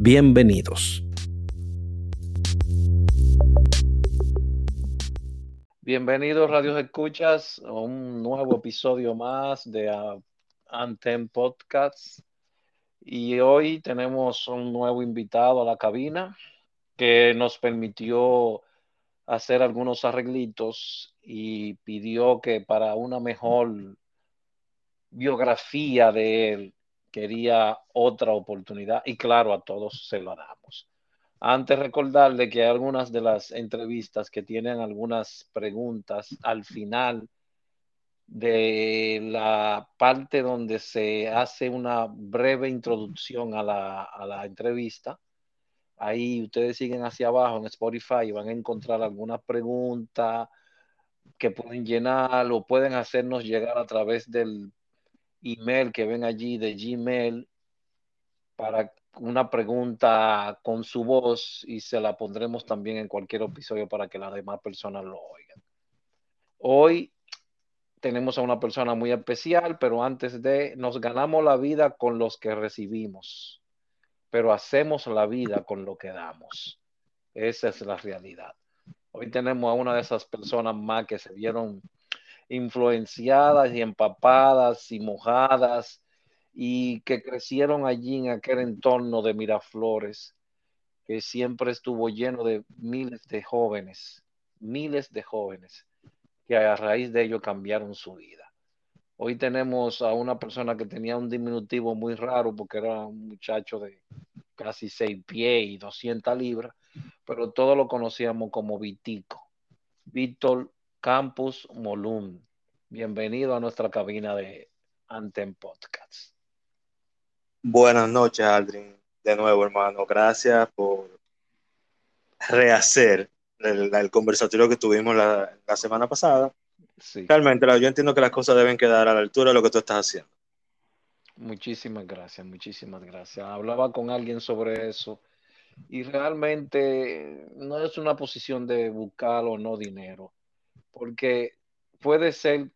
Bienvenidos. Bienvenidos Radio Escuchas a un nuevo episodio más de Antem Podcast. Y hoy tenemos un nuevo invitado a la cabina que nos permitió hacer algunos arreglitos y pidió que para una mejor biografía de él quería otra oportunidad y claro, a todos se lo damos. Antes recordarle que algunas de las entrevistas que tienen algunas preguntas al final de la parte donde se hace una breve introducción a la, a la entrevista. Ahí ustedes siguen hacia abajo en Spotify y van a encontrar alguna pregunta que pueden llenar o pueden hacernos llegar a través del email que ven allí de Gmail para una pregunta con su voz y se la pondremos también en cualquier episodio para que las demás personas lo oigan. Hoy tenemos a una persona muy especial, pero antes de, nos ganamos la vida con los que recibimos, pero hacemos la vida con lo que damos. Esa es la realidad. Hoy tenemos a una de esas personas más que se vieron influenciadas y empapadas y mojadas y que crecieron allí en aquel entorno de Miraflores, que siempre estuvo lleno de miles de jóvenes, miles de jóvenes, que a raíz de ello cambiaron su vida. Hoy tenemos a una persona que tenía un diminutivo muy raro porque era un muchacho de casi seis pies y 200 libras, pero todos lo conocíamos como Vitico. Víctor Campus Molum. Bienvenido a nuestra cabina de Antem Podcast. Buenas noches, Aldrin. De nuevo, hermano. Gracias por rehacer el, conversatorio que tuvimos la, semana pasada. Realmente, yo entiendo que las cosas deben quedar a la altura de lo que tú estás haciendo. Muchísimas gracias, muchísimas gracias. Hablaba con alguien sobre eso y realmente no es una posición de buscar o no dinero porque puede ser,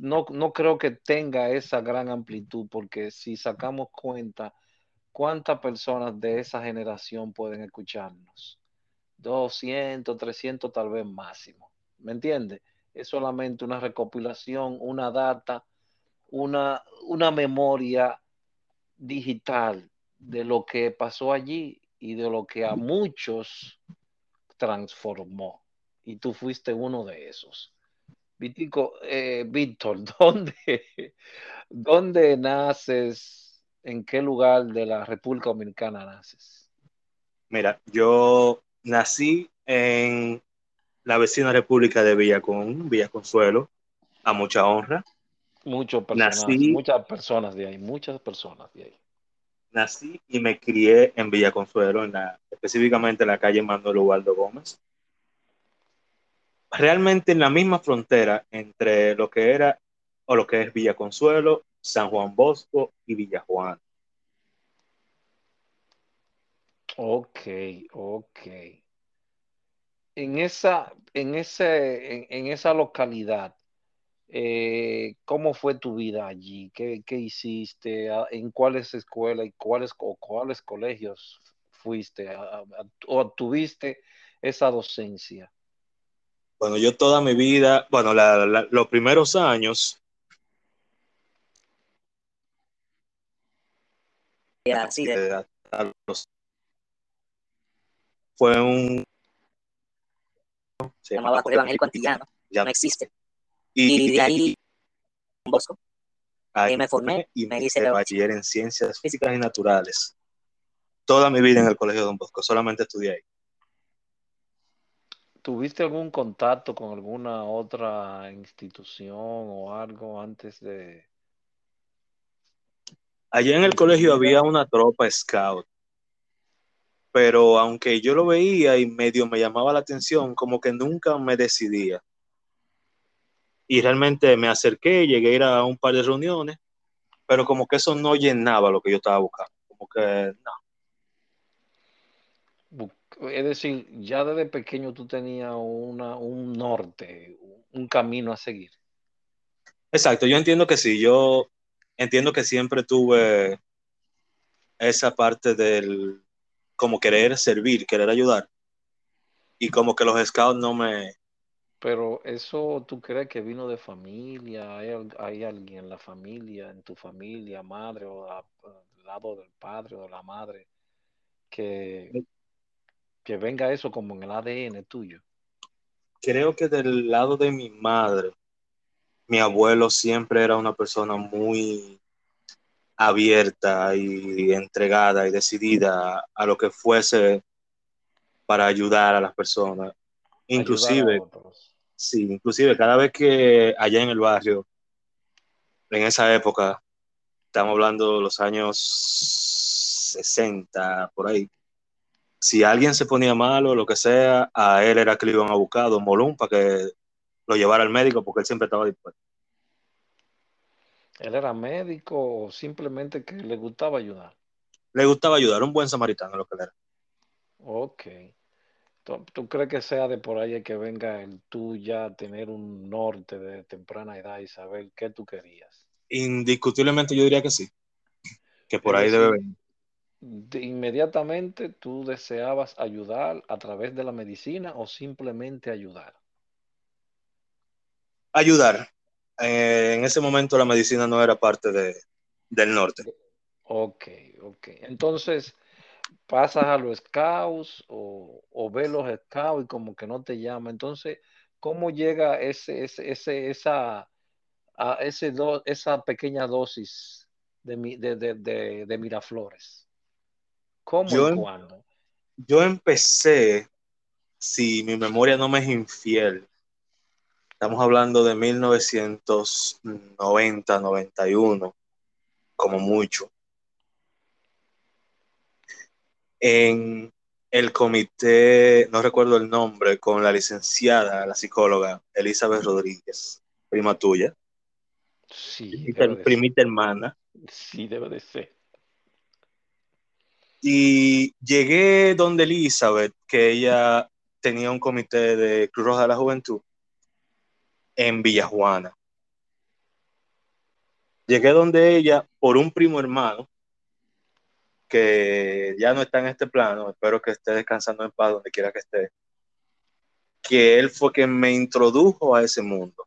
no, no creo que tenga esa gran amplitud, porque si sacamos cuenta, ¿cuántas personas de esa generación pueden escucharnos? 200, 300 tal vez máximo. ¿Me entiende? Es solamente una recopilación, una data, una, una memoria digital de lo que pasó allí y de lo que a muchos transformó y tú fuiste uno de esos. Vitico, eh, Víctor, ¿dónde, ¿dónde naces? ¿En qué lugar de la República Dominicana naces? Mira, yo nací en la vecina República de Villacón, Villaconsuelo, a mucha honra. Muchas personas, muchas personas de ahí, muchas personas de ahí. Nací y me crié en Villaconsuelo, en la, específicamente en la calle Manuel Ubaldo Gómez realmente en la misma frontera entre lo que era o lo que es Villa Consuelo, San Juan Bosco y Villa Juan. Ok, ok. En esa, en ese, en, esa localidad, eh, ¿cómo fue tu vida allí? ¿Qué, hiciste? ¿En cuáles escuelas y cuáles, o cuáles colegios fuiste? ¿O tuviste esa docencia? Bueno, yo toda mi vida, bueno, los primeros años. Fue un. Se llamaba Evangélico Antillano, ya no existe. Y, de ahí, Bosco, ahí me formé y me hice bachiller en ciencias físicas y naturales. Toda mi vida en el Colegio Don Bosco, solamente estudié ahí. ¿Tuviste algún contacto con alguna otra institución o algo antes de... Allá en el colegio había una tropa scout. pero aunque yo lo veía y medio me llamaba la atención, como que nunca me decidía. Y realmente me acerqué, llegué a ir a un par de reuniones, pero como que eso no llenaba lo que yo estaba buscando, como que no. Es decir, ya desde pequeño tú tenías una, un norte, un camino a seguir. Exacto, yo entiendo que sí, yo entiendo que siempre tuve esa parte del como querer servir, querer ayudar. Y como que los scouts no me... Pero eso tú crees que vino de familia, hay, alguien en la familia, en tu familia, madre o al lado del padre o de la madre, que, que venga eso como en el ADN tuyo. Creo que del lado de mi madre, mi abuelo siempre era una persona muy abierta y entregada y decidida a lo que fuese para ayudar a las personas. Inclusive, sí, inclusive cada vez que allá en el barrio, en esa época, estamos hablando de los años 60, por ahí, si alguien se ponía malo o lo que sea, a él era que le iban a buscar Don Molún para que lo llevara al médico porque él siempre estaba dispuesto. ¿Él era médico o simplemente que le gustaba ayudar? Le gustaba ayudar, un buen samaritano lo que era. Ok. ¿Tú, crees que sea de por ahí que venga el tú ya tener un norte de temprana edad y saber qué tú querías? Indiscutiblemente yo diría que sí. Que por ahí debe venir. De inmediatamente tú deseabas ayudar a través de la medicina o simplemente ayudar? Ayudar. Eh, en ese momento la medicina no era parte de, del norte. Ok, ok. Entonces, pasas a los scouts o, o ves los scouts y como que no te llama. Entonces, ¿cómo llega ese, ese, esa, a ese esa pequeña dosis de, de, de, de Miraflores? ¿Cómo yo, y em cuándo? Yo empecé, si mi memoria no me es infiel, Estamos hablando de 1990, 91, como mucho. En el comité, no recuerdo el nombre, con la licenciada, la psicóloga Elizabeth Rodríguez, prima tuya. Sí. Primita, hermana. Sí, debe de ser. Y llegué donde Elizabeth, que ella tenía un comité de Cruz Roja de la Juventud, en Villajuana. Llegué donde ella por un primo hermano que ya no está en este plano, espero que esté descansando en paz donde quiera que esté, que él fue quien me introdujo a ese mundo.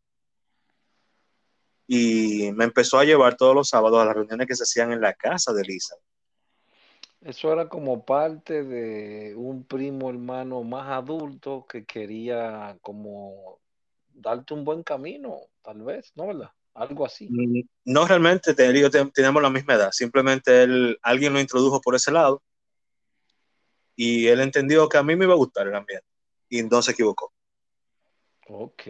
Y me empezó a llevar todos los sábados a las reuniones que se hacían en la casa de Lisa. Eso era como parte de un primo hermano más adulto que quería como darte un buen camino, tal vez, ¿no verdad? Algo así. Mm, no realmente, tenemos la misma edad, simplemente él, alguien lo introdujo por ese lado y él entendió que a mí me iba a gustar el ambiente y no se equivocó. Ok,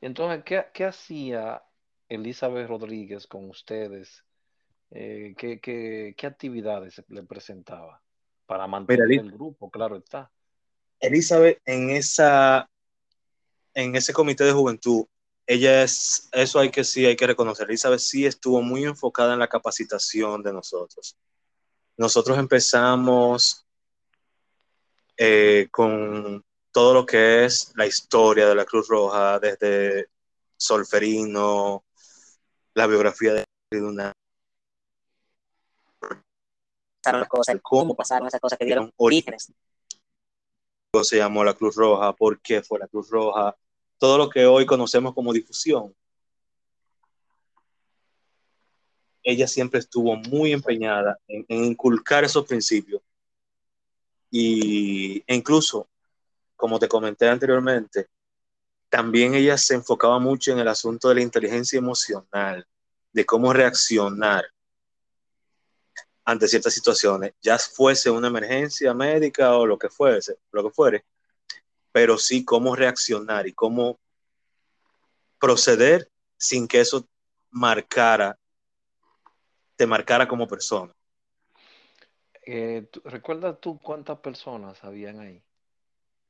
entonces, ¿qué, qué hacía Elizabeth Rodríguez con ustedes? Eh, ¿qué, qué, qué, actividades le presentaba para mantener el grupo? Claro está. Elizabeth en esa en ese comité de juventud, ella es, eso hay que sí, hay que reconocer, Elizabeth sí estuvo muy enfocada en la capacitación de nosotros. Nosotros empezamos eh, con todo lo que es la historia de la Cruz Roja, desde Solferino, la biografía de una cosas, cómo pasaron esas cosas que dieron orígenes. Se llamó la Cruz Roja, por qué fue la Cruz Roja, todo lo que hoy conocemos como difusión. Ella siempre estuvo muy empeñada en, inculcar esos principios. Y e incluso, como te comenté anteriormente, también ella se enfocaba mucho en el asunto de la inteligencia emocional, de cómo reaccionar ante ciertas situaciones, ya fuese una emergencia médica o lo que fuese, lo que fuere, pero sí cómo reaccionar y cómo proceder sin que eso marcara, te marcara como persona. Eh, ¿Recuerdas tú cuántas personas habían ahí?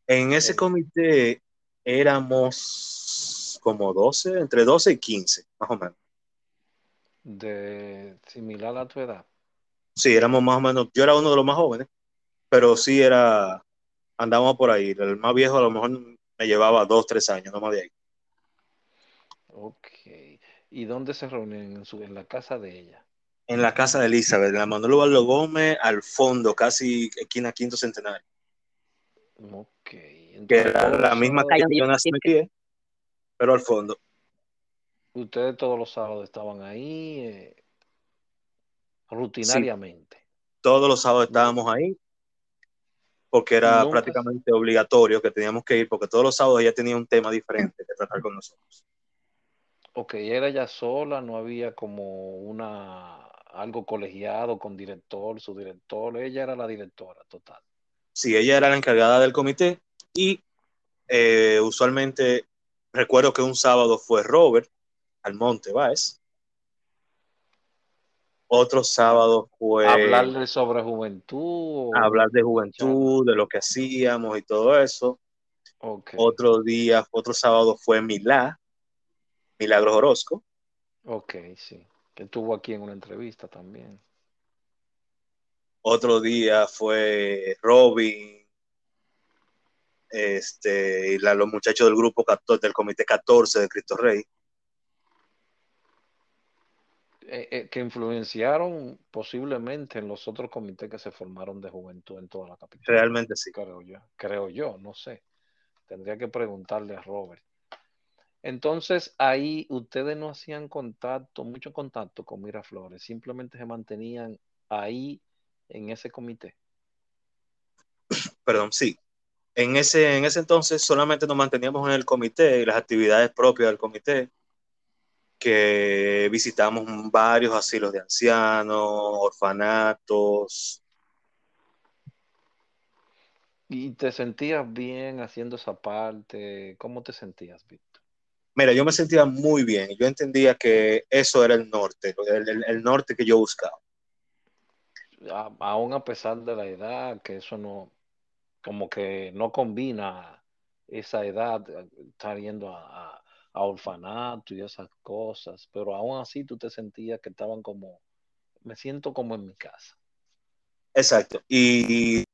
En ese comité éramos como 12, entre 12 y 15, más o menos. De similar a tu edad. Sí, éramos más o menos, yo era uno de los más jóvenes, pero sí era, andábamos por ahí. El más viejo a lo mejor me llevaba dos, tres años, no más de ahí. Ok. ¿Y dónde se reúnen? En, su, en la casa de ella. En la casa de Elizabeth, en la Manuel Ubaldo Gómez, al fondo, casi esquina Quinto Centenario. Ok. que era la misma calle que yo nací pero al fondo. Ustedes todos los sábados estaban ahí eh, rutinariamente. todos los sábados estábamos ahí porque era prácticamente obligatorio que teníamos que ir, porque todos los sábados ella tenía un tema diferente que tratar con nosotros. Ok, era ya sola, no había como una algo colegiado con director, su director, ella era la directora total. Sí, ella era la encargada del comité y eh, usualmente recuerdo que un sábado fue Robert al Monte Báez. Otro sábado fue... Hablarle sobre juventud. Hablar de juventud, de lo que hacíamos y todo eso. Otro día, otro sábado fue Milá, Milagros Orozco. Ok, sí. Que estuvo aquí en una entrevista también. Otro día fue Robin, este, y los muchachos del grupo 14, del comité 14 de Cristo Rey. Eh, eh, que influenciaron posiblemente en los otros comités que se formaron de juventud en toda la capital. Realmente sí. Creo yo, creo yo, no sé. Tendría que preguntarle a Robert. Entonces ahí ustedes no hacían contacto, mucho contacto con Miraflores, simplemente se mantenían ahí en ese comité. Perdón, sí. En ese, en ese entonces solamente nos manteníamos en el comité y las actividades propias del comité que visitamos varios asilos de ancianos, orfanatos. ¿Y te sentías bien haciendo esa parte? ¿Cómo te sentías, Víctor? Mira, yo me sentía muy bien. Yo entendía que eso era el norte, el, norte que yo buscaba. aún a pesar de la edad, que eso no, como que no combina esa edad, estar yendo a a orfanato y esas cosas, pero aún así tú te sentías que estaban como, me siento como en mi casa. Exacto. Y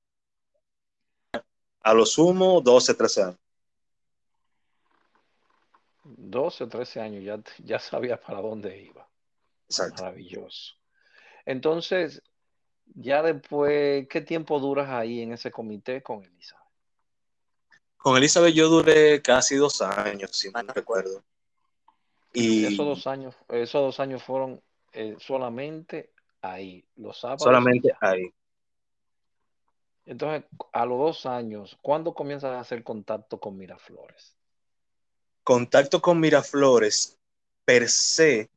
a lo sumo 12, 13 años. 12 o 13 años, ya, ya sabía para dónde iba. Exacto. Maravilloso. Entonces, ya después, ¿qué tiempo duras ahí en ese comité con Elisa? Con Elizabeth yo duré casi dos años, si mal no recuerdo. Y esos dos años, esos dos años fueron eh, solamente ahí, los sábados. Solamente ahí. Entonces, a los dos años, ¿cuándo comienzas a hacer contacto con Miraflores? Contacto con Miraflores, per se,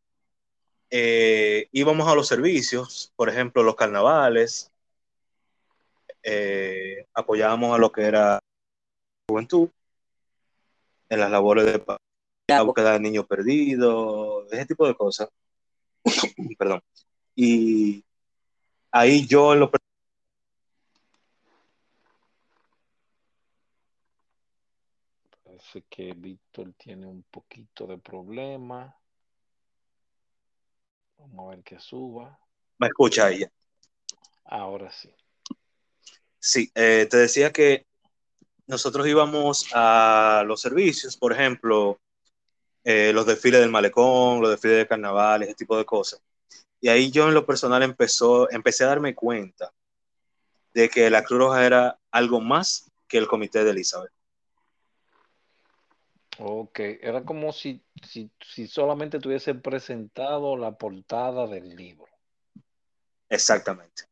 eh, íbamos a los servicios, por ejemplo, los carnavales, eh, apoyábamos a lo que era juventud, en las labores de la búsqueda de niños perdidos, ese tipo de cosas. Perdón. Y ahí yo en lo Parece que Víctor tiene un poquito de problema. Vamos a ver que suba. Me escucha ella. Ahora sí. Sí, eh, te decía que nosotros íbamos a los servicios, por ejemplo, eh, los desfiles del malecón, los desfiles de carnaval, ese tipo de cosas. Y ahí yo en lo personal empezó, empecé a darme cuenta de que la Cruz Roja era algo más que el comité de Elizabeth. Ok, era como si, si, si solamente tuviese presentado la portada del libro. Exactamente.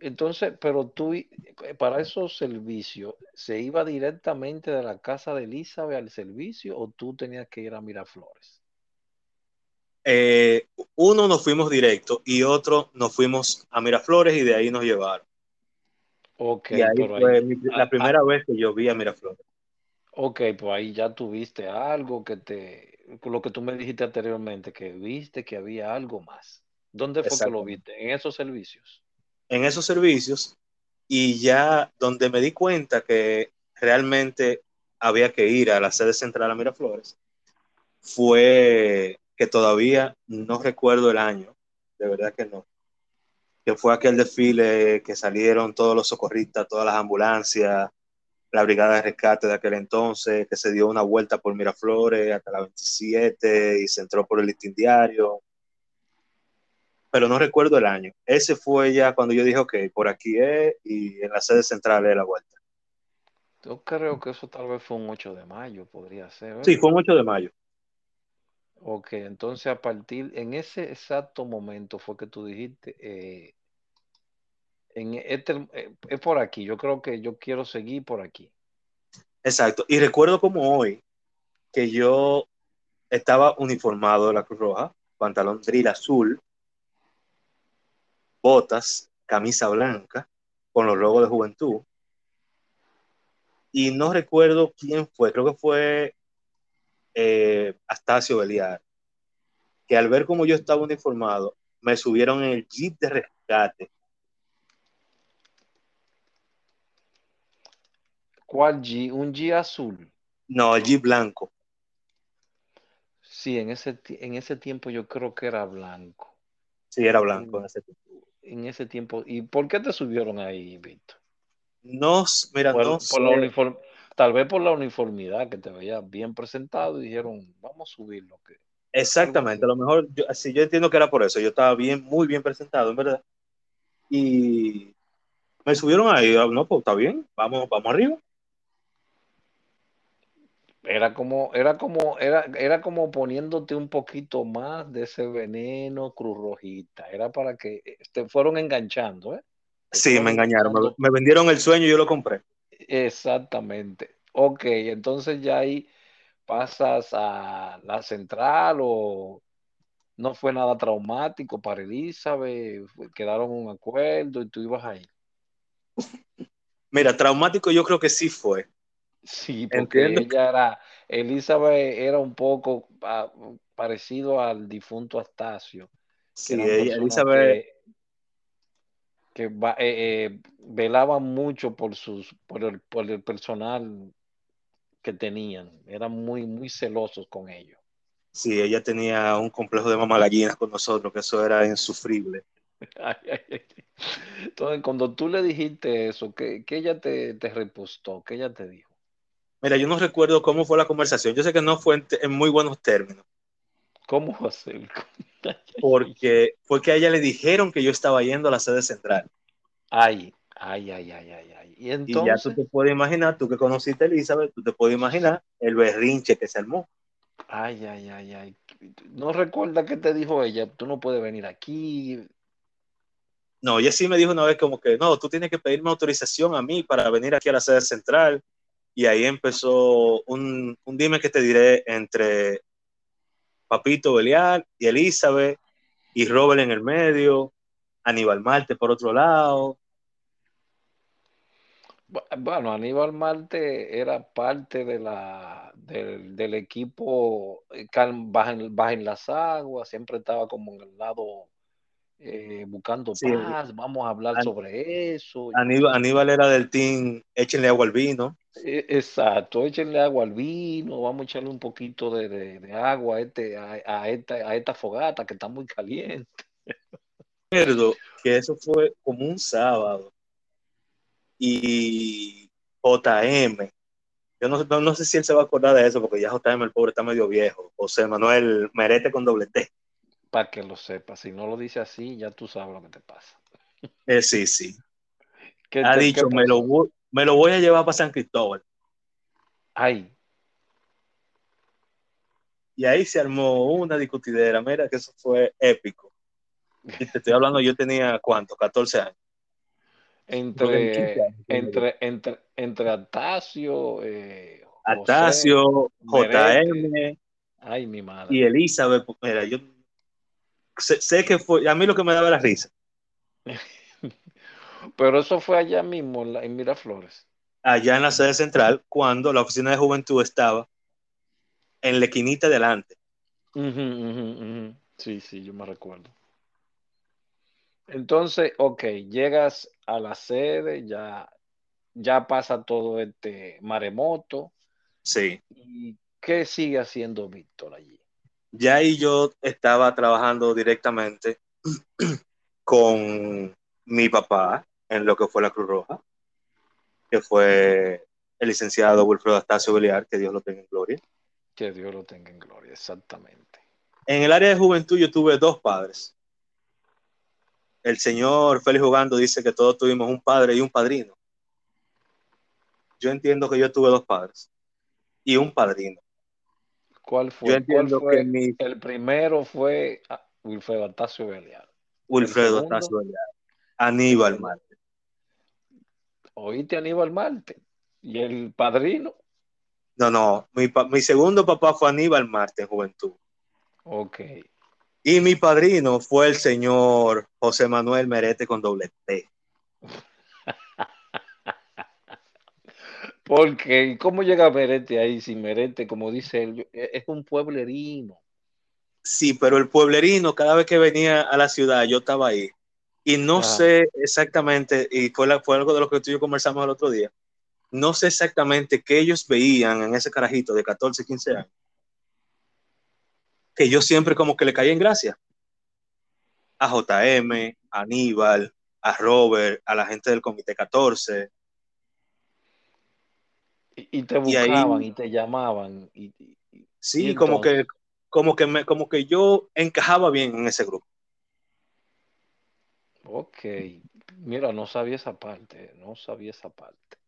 Entonces, pero tú, eh, para esos servicios, ¿se iba directamente de la casa de Elizabeth al servicio o tú tenías que ir a Miraflores? Eh, uno nos fuimos directo y otro nos fuimos a Miraflores y de ahí nos llevaron. Ok, y ahí fue la ah, primera ah. vez que yo vi a Miraflores. Ok, pues ahí ya tuviste algo que te, lo que tú me dijiste anteriormente, que viste que había algo más. ¿Dónde fue que lo viste? ¿En esos servicios? En esos servicios y ya donde me di cuenta que realmente había que ir a la sede central a Miraflores fue que todavía no recuerdo el año, de verdad que no, que fue aquel desfile que salieron todos los socorristas, todas las ambulancias, la brigada de rescate de aquel entonces, que se dio una vuelta por Miraflores hasta la 27 y se entró por el listín diario. Pero no recuerdo el año. Ese fue ya cuando yo dije, ok, por aquí es y en la sede central es la vuelta. Yo creo que eso tal vez fue un 8 de mayo, podría ser. Sí, fue un 8 de mayo. Ok, entonces a partir, en ese exacto momento fue que tú dijiste, eh, en este, eh, es por aquí, yo creo que yo quiero seguir por aquí. Exacto, y recuerdo como hoy que yo estaba uniformado de la Cruz Roja, pantalón drill azul, botas, camisa blanca, con los logos de juventud. Y no recuerdo quién fue, creo que fue eh, Astacio Beliar, que al ver cómo yo estaba uniformado, me subieron en el jeep de rescate. ¿Cuál G? ¿Un G azul? No, el Jeep blanco. Sí, en ese, en ese tiempo yo creo que era blanco. Sí, era blanco en ese tiempo. En ese tiempo. ¿Y por qué te subieron ahí, Víctor? No, mira, no Tal vez por la uniformidad, que te veía bien presentado y dijeron, vamos a subirlo. Que... Exactamente, a lo mejor, yo, yo entiendo que era por eso. Yo estaba bien, muy bien presentado, en verdad. Y me subieron ahí, ah, no, pues está bien, vamos, vamos arriba. Era como, era como, era, era como poniéndote un poquito más de ese veneno cruz rojita. Era para que eh, te fueron enganchando, ¿eh? sí, me engañaron. Me, vendieron el sueño y yo lo compré. Exactamente. Ok, entonces ya ahí pasas a la central o no fue nada traumático para Elizabeth, quedaron un acuerdo y tú ibas ahí. Mira, traumático yo creo que sí fue. Sí, porque ella era, Elizabeth era un poco ah, parecido al difunto Astacio. Sí, Elizabeth. Que, eh, eh, velaba mucho por, sus, por, el, por el personal que tenían. Eran muy, muy celosos con ellos. Sí, ella tenía un complejo de mamá con nosotros, que eso era insufrible. Entonces, cuando tú le dijiste eso, ¿qué, ella te, te repostó? ¿Qué ella te dijo? Mira, yo no recuerdo cómo fue la conversación. Yo sé que no fue en, muy buenos términos. ¿Cómo ser? Porque fue que a ella le dijeron que yo estaba yendo a la sede central. Ay, ay, ay, ay, ay, ay. Y, entonces... ya tú te puedes imaginar, tú que conociste a Elizabeth, tú te puedes imaginar el berrinche que se armó. Ay, ay, ay, ay. No recuerda qué te dijo ella, tú no puedes venir aquí. No, ella sí me dijo una vez como que, no, tú tienes que pedirme autorización a mí para venir aquí a la sede central y ahí empezó un, dime que te diré entre Papito Belial y Elizabeth y Robert en el medio, Aníbal Marte por otro lado. Bueno, Aníbal Marte era parte de la, del, equipo eh, baja en, las aguas, siempre estaba como en el lado eh, buscando paz, vamos a hablar sobre eso. Aníbal, era del team, échenle agua al vino. E, exacto, échenle agua al vino, vamos a echarle un poquito de, agua a, este, a, esta, a esta fogata que está muy caliente. Recuerdo que eso fue como un sábado y JM, yo no, no, sé si él se va a acordar de eso porque ya JM el pobre está medio viejo, José Manuel Merete con doble T. Para que lo sepas, si no lo dice así, ya tú sabes lo que te pasa. Eh, sí, sí. ha dicho, me lo, me lo voy a llevar para San Cristóbal. Ay. Y ahí se armó una discutidera. Mira que eso fue épico. Y te estoy hablando, yo tenía cuánto, 14 años. Entre, entre, entre, entre Atacio, eh, Atacio, JM Ay, mi madre. y Elizabeth. Mira, yo sé, que fue, a mí lo que me daba la risa. Pero eso fue allá mismo, en Miraflores. Allá en la sede central, cuando la oficina de juventud estaba en la esquinita delante. Sí, sí, yo me recuerdo. Entonces, ok, llegas a la sede, ya, ya pasa todo este maremoto. Sí. ¿Y qué sigue haciendo Víctor allí? Ya ahí yo estaba trabajando directamente con mi papá en lo que fue la Cruz Roja, que fue el licenciado Wilfredo Astacio Beliar, que Dios lo tenga en gloria. Que Dios lo tenga en gloria, exactamente. En el área de juventud yo tuve dos padres. El señor Félix Jugando dice que todos tuvimos un padre y un padrino. Yo entiendo que yo tuve dos padres y un padrino. ¿Cuál fue? Yo entiendo ¿Cuál fue? que mi- El primero fue ah, Wilfredo Astacio Beliar. Wilfredo? Astacio Beliar, Aníbal Marte. Oíste Aníbal Marte. Y el padrino. No, no, mi, mi segundo papá fue Aníbal Marte en juventud. Ok. Y mi padrino fue el señor José Manuel Merete con doble T. Porque, ¿y ¿cómo llega Merete ahí? Si Merete, como dice él, e- es un pueblerino. Sí, pero el pueblerino, cada vez que venía a la ciudad, yo estaba ahí. Y no sé exactamente, y fue, la- fue algo de lo que tú y yo conversamos el otro día, no sé exactamente qué ellos veían en ese carajito de 14, 15 años, que yo siempre como que le caí en gracia. A JM, a Aníbal, a Robert, a la gente del Comité 14. Y, y te Y ahí- buscaban y te llamaban. Y, Sí, ¿Y como que, como que me, como que yo encajaba bien en ese grupo. ok. Mira, no sabía esa parte. No sabía esa parte.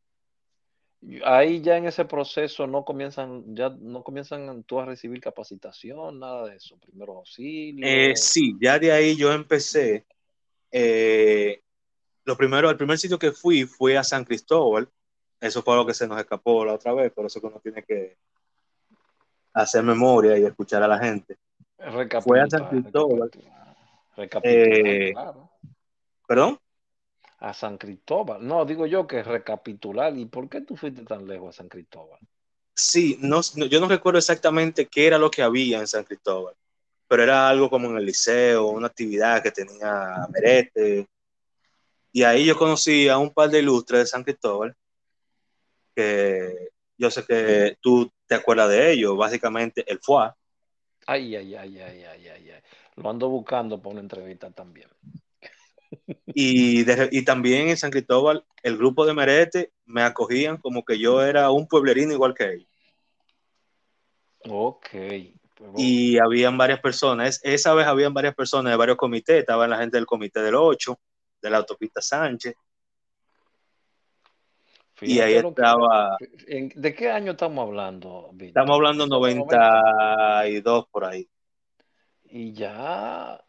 Ahí ya en ese proceso no comienzan, ya no comienzan tú a recibir capacitación, nada de eso. Primero auxilio. Eh, sí, ya de ahí yo empecé. eh, lo primero, el primer sitio que fui fue a San Cristóbal. Eso fue lo que se nos escapó la otra vez, por eso que uno tiene que hacer memoria y escuchar a la gente. Fue a San Cristóbal. recapitular, recapitular, Eh, claro. ¿Perdón? A San Cristóbal. No, digo yo que recapitular. ¿Y por qué tú fuiste tan lejos a San Cristóbal? Sí, no, no- yo no recuerdo exactamente qué era lo que había en San Cristóbal, pero era algo como en el liceo, una actividad que tenía Merete. Y ahí yo conocí a un par de ilustres de San Cristóbal, que yo sé que tú te acuerdas de ellos, básicamente el FUA. Ay, ay, ay, ay, ay, ay, ay. Lo ando buscando para una entrevista también. Y, de- y también en San Cristóbal, el grupo de Merete me acogían como que yo era un pueblerino igual que ellos. Ok. Pero- y habían varias personas. Es- esa vez habían varias personas de varios comités. Estaba la gente del comité del 8, de la autopista Sánchez, y ahí que- estaba, ¿En- ¿De qué año estamos hablando, estamos hablando ¿De los 92 por ahí. Y ya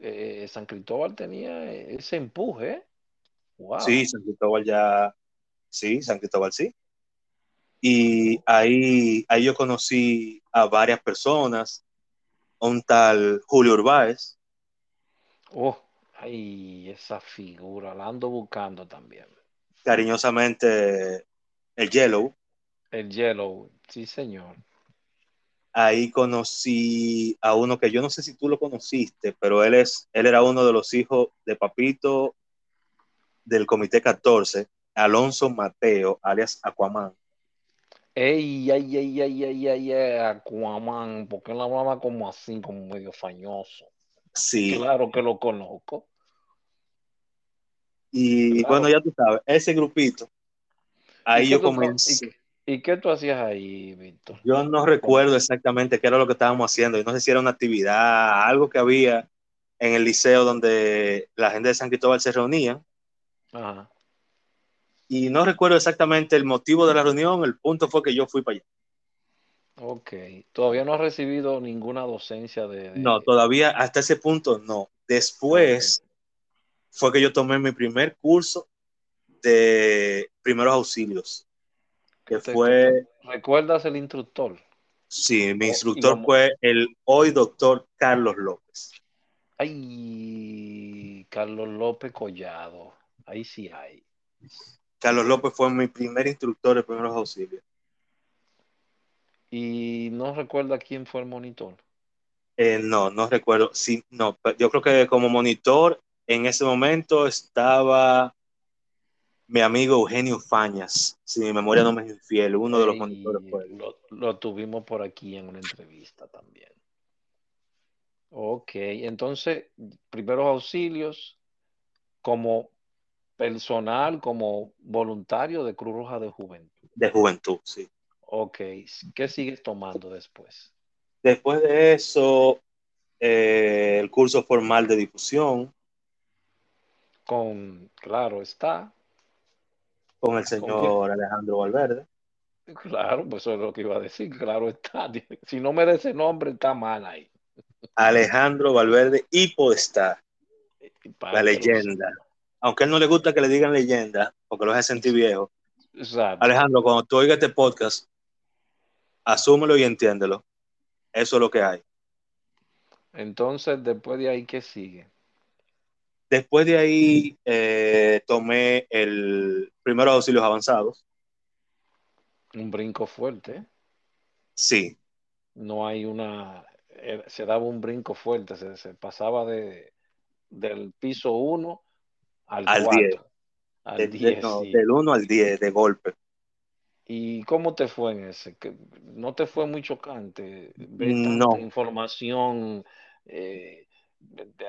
eh, San Cristóbal tenía ese empuje. Wow. Sí, San Cristóbal ya, sí, San Cristóbal sí. Y ahí, ahí yo conocí a varias personas, un tal Julio Urbáez, Oh, ay, esa figura, la ando buscando también. Cariñosamente el Yellow. El Yellow, sí, señor. ahí conocí a uno que yo no sé si tú lo conociste, pero él es, él era uno de los hijos de Papito del Comité 14, Alonso Mateo, alias Aquaman. Ey, ay, ay, ay, ay, ay, ay, Aquaman, ¿por qué la hablaba como así, como medio fañoso? Sí, Claro que lo conozco. Y Claro. bueno, ya tú sabes, ese grupito, ahí ¿Y qué yo comencé. ¿Y, y qué tú hacías ahí, Víctor? Yo no recuerdo exactamente qué era lo que estábamos haciendo, y no sé si era una actividad, algo que había en el liceo donde la gente de San Cristóbal se reunía, Ajá. y no recuerdo exactamente el motivo de la reunión, el punto fue que yo fui para allá. Ok. Todavía no has recibido ninguna docencia de... de- No, todavía hasta ese punto no. Después fue que yo tomé mi primer curso de primeros auxilios, que fue, ¿Recuerdas el instructor? sí, mi Oh, instructor fue el hoy doctor Carlos López. Ay, Carlos López Collado. Ahí sí hay. Carlos López fue mi primer instructor de primeros auxilios. Y no recuerda quién fue el monitor. Eh, no, no recuerdo. Sí, no, yo creo que como monitor En ese momento estaba mi amigo Eugenio Fañas, si mi memoria no me es infiel, uno de los monitores. Lo, lo, tuvimos por aquí en una entrevista también. Ok, entonces, primeros auxilios como personal, como voluntario de Cruz Roja de Juventud. De Juventud, sí. Ok, ¿qué sigues tomando después? Después de eso, eh, el curso formal de difusión. Con, claro, está. Con el señor Alejandro Valverde. Claro, pues eso es lo que iba a decir, claro está. Si no me da ese nombre, está mal ahí. Alejandro Valverde y Podestar. La leyenda. Aunque a él no le gusta que le digan leyenda, porque lo hace sentir viejo. Alejandro, cuando tú oigas este podcast, asúmelo y entiéndelo. Eso es lo que hay. Entonces, después de ahí, ¿qué sigue? Después de ahí, eh, tomé el primero auxilios avanzados. Un brinco fuerte. Sí. No hay una. Se daba un brinco fuerte, se, pasaba de, del piso 1 al 10. Al 10. Del 1 al 10 de golpe. ¿Y cómo te fue en ese? ¿No te fue muy chocante ver tanta información eh,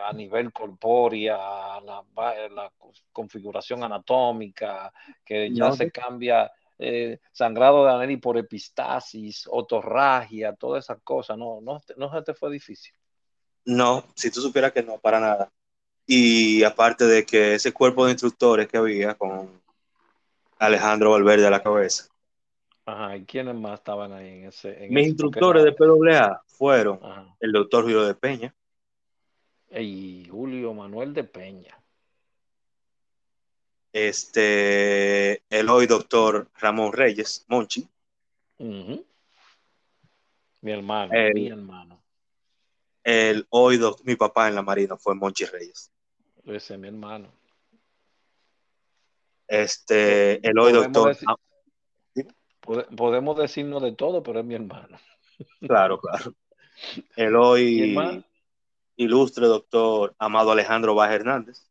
a nivel corpórea, la, la, configuración anatómica, que ya se cambia eh, sangrado de anel por epistasis, otorragia, todas esas cosas? ¿No, no, ¿No se te fue difícil? No, si tú supieras que no, para nada. Y aparte de que ese cuerpo de instructores que había con Alejandro Valverde a la cabeza, Ajá, ¿y quiénes más estaban ahí en ese? Mis instructores de PWA fueron el doctor Julio de Peña. Y Julio Manuel de Peña. Este, el hoy doctor Ramón Reyes, Monchi. Mi hermano, mi hermano. El hoy mi papá en la Marina fue Monchi Reyes. Ese es mi hermano. Este, el hoy doctor podemos decirnos de todo, pero es mi hermano. Claro, claro. El hoy ilustre doctor Amado Alejandro Baja Hernández.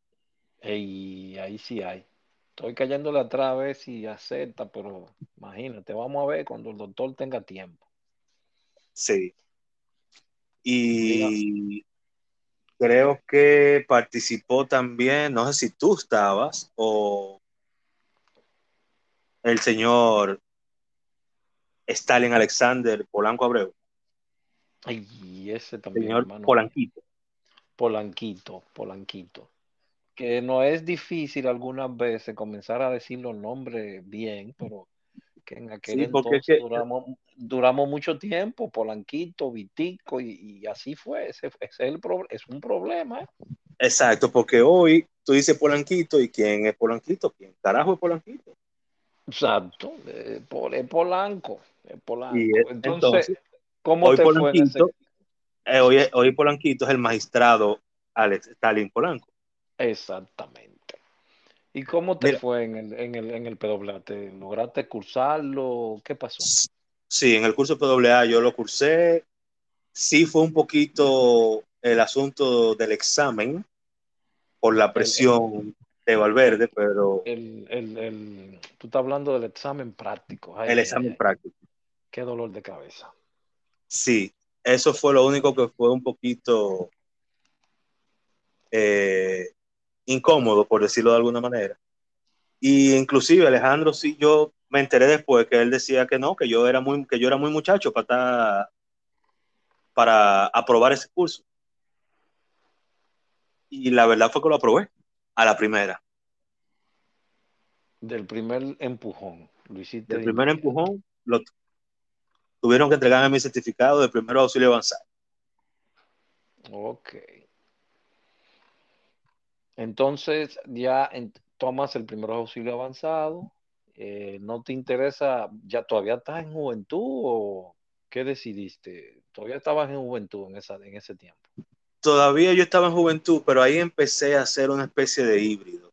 Y ahí sí hay. Estoy cayéndole atrás a ver si acepta, pero imagínate, vamos a ver cuando el doctor tenga tiempo. Sí. Y creo que participó también, no sé si tú estabas o el señor Stalin Alexander Polanco Abreu. Ay, ese también. Señor Polanquito. Polanquito, Polanquito. Que no es difícil algunas veces comenzar a decir los nombres bien, pero que en aquel entonces duramos, mucho tiempo, Polanquito, Vitico, y, así fue. Ese, es, el es un problema. Exacto, porque hoy tú dices Polanquito, ¿y quién es Polanquito? ¿Quién carajo es Polanquito? Exacto, eh, Polanco. Polanco. Y entonces, ¿cómo te Polanquito, fue eh, hoy, Polanquito es el magistrado Alex Stalin Polanco. Exactamente. ¿Y cómo te fue en el, en, el, en el PWA? ¿Lograste cursarlo? ¿Qué pasó? Sí, en el curso PWA yo lo cursé. Sí fue un poquito el asunto del examen por la presión de Valverde, pero... El, el, tú estás hablando del examen práctico. el examen práctico. Qué dolor de cabeza. Sí, eso fue lo único que fue un poquito eh, incómodo, por decirlo de alguna manera. Y inclusive Alejandro, sí, yo me enteré después que él decía que no, que yo era muy, que yo era muy muchacho para para aprobar ese curso. Y la verdad fue que lo aprobé a la primera. Del primer empujón, lo hiciste. Del primer empujón, lo, tuvieron que entregarme mi certificado de primer auxilio avanzado. Ok. Entonces ya tomas el primer auxilio avanzado. Eh, ¿No te interesa? ¿Ya todavía estás en juventud o qué decidiste? ¿Todavía estabas en juventud en, esa, en ese tiempo? Todavía yo estaba en juventud, pero ahí empecé a hacer una especie de híbrido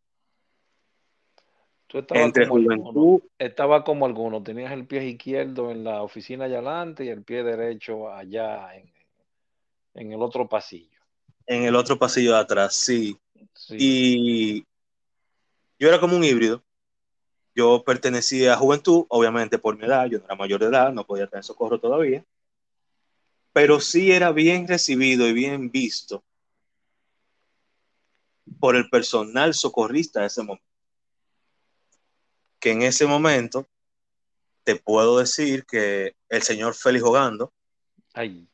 entre juventud. estaba como alguno, tenías el pie izquierdo en la oficina allá adelante y el pie derecho allá en, el otro pasillo. En el otro pasillo de atrás, sí. Y yo era como un híbrido. Yo pertenecía a juventud, obviamente por mi edad, yo no era mayor de edad, no podía tener socorro todavía, pero sí era bien recibido y bien visto por el personal socorrista de ese momento. Que en ese momento te puedo decir que el señor Félix Jogando. Ay,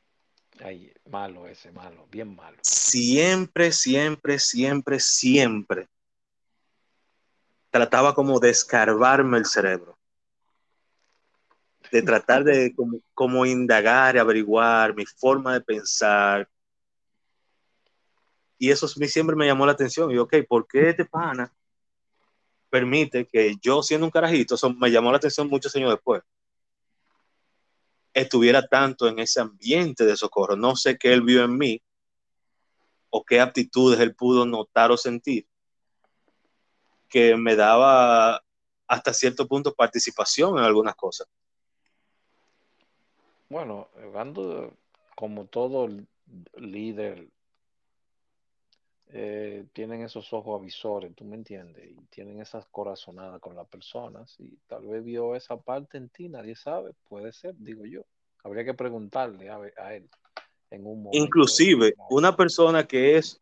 ay, malo ese, malo, bien malo. Siempre, siempre, siempre, siempre trataba como de escarbarme el cerebro. De tratar de como, como indagar y averiguar mi forma de pensar, y eso siempre me llamó la atención. Y ok, ¿por qué este pana permite que yo, siendo un carajito, eso me llamó la atención muchos años después, estuviera tanto en ese ambiente de socorro? No sé qué él vio en mí o qué aptitudes él pudo notar o sentir que me daba hasta cierto punto participación en algunas cosas. Bueno, hablando como todo líder eh, tienen esos ojos avisores, tú me entiendes, y tienen esas corazonadas con las personas, y tal vez vio esa parte en ti, nadie sabe, puede ser, digo yo. Habría que preguntarle a, él en un momento. Inclusive, una persona que es,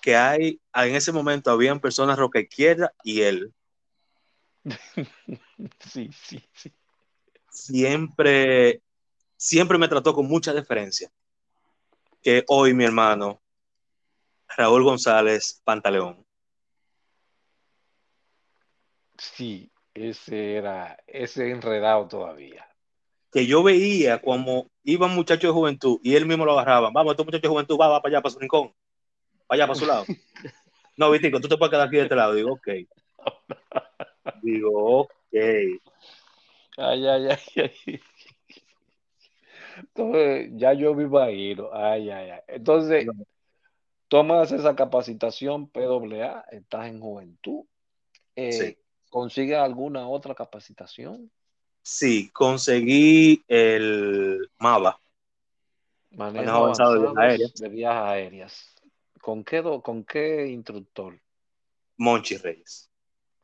que hay, en ese momento habían personas roca izquierda y él. sí, sí, sí. Siempre, siempre me trató con mucha deferencia. Que hoy mi hermano, Raúl González Pantaleón. Sí, ese era, ese enredado todavía. Que yo veía como iban muchachos de juventud y él mismo lo agarraban. Vamos, estos muchachos de juventud, va, va para allá, para su rincón. Para allá, para su lado. no, Vitico, tú te puedes quedar aquí de este lado. Digo, ok. Digo, ok. Ay, ay, ay, ay. Entonces, ya yo vivo ahí. Ay, ay, ay. Entonces, tomas esa capacitación PWA, estás en juventud. Eh, ¿Consigues alguna otra capacitación? Sí, conseguí el MAVA. Manejo, avanzado, de aéreas. De viajes aéreas. ¿Con qué, ¿Con qué instructor? Monchi Reyes.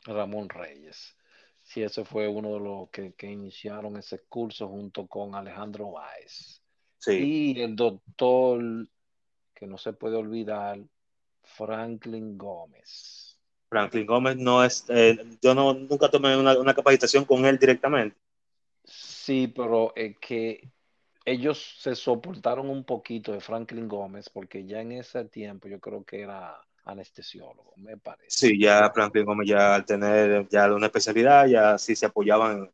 Ramón Reyes. Sí, ese fue uno de los que, que iniciaron ese curso junto con Alejandro Báez. Sí. Y el doctor que no se puede olvidar, Franklin Gómez. Franklin Gómez no es, eh, yo no, nunca tomé una, capacitación con él directamente. Sí, pero es que ellos se soportaron un poquito de Franklin Gómez porque ya en ese tiempo yo creo que era anestesiólogo, me parece. Sí, ya Franklin Gómez ya al tener ya una especialidad, ya sí se apoyaban.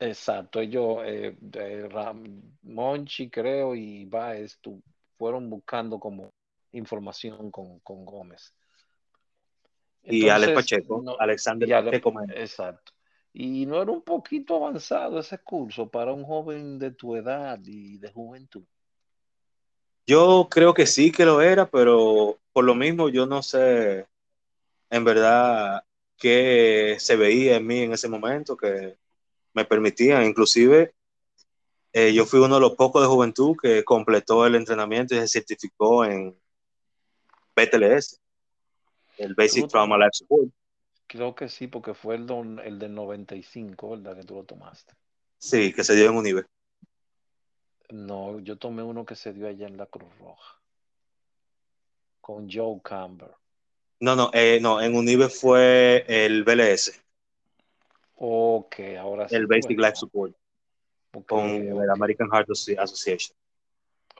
Exacto, ellos, eh, Monchi creo y Baez, tú fueron buscando como información con, Gómez. y Alex Pacheco, Alexander Pacheco. Exacto. Y no era un poquito avanzado ese curso para un joven de tu edad y de juventud. Yo creo que sí que lo era, pero por lo mismo yo no sé en verdad qué se veía en mí en ese momento que me permitía, inclusive eh, yo fui uno de los pocos de juventud que completó el entrenamiento y se certificó en BTLS, el Basic Trauma Life Support. Creo que sí, porque fue el, el del 95, ¿verdad? Que tú lo tomaste. Sí, que se dio en Unive. No, yo tomé uno que se dio allá en la Cruz Roja. Con Joe Camber. No, no, eh, no, en Unive fue el BLS. Ok, ahora sí. El Basic Life Support con el American Heart Association.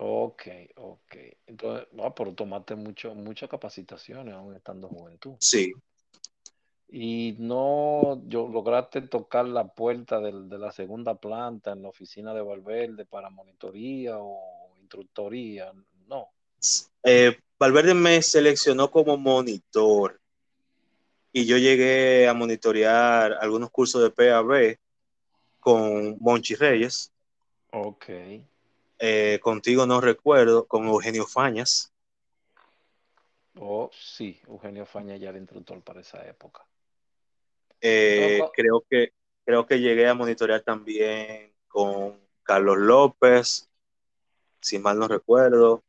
Ok, ok. Entonces, ah, pero tomaste mucho, muchas capacitaciones aún estando juventud. Sí. Y no, yo lograste tocar la puerta de la segunda planta en la oficina de Valverde para monitoría o instructoría, no. Eh, Valverde me seleccionó como monitor y yo llegué a monitorear algunos cursos de PAB con Monchi Reyes. Ok. Eh, contigo no recuerdo, con Eugenio Fañas. Oh, sí, Eugenio Fañas ya era instructor para esa época. Eh, creo, que, creo que llegué a monitorear también con Carlos López, si mal no recuerdo.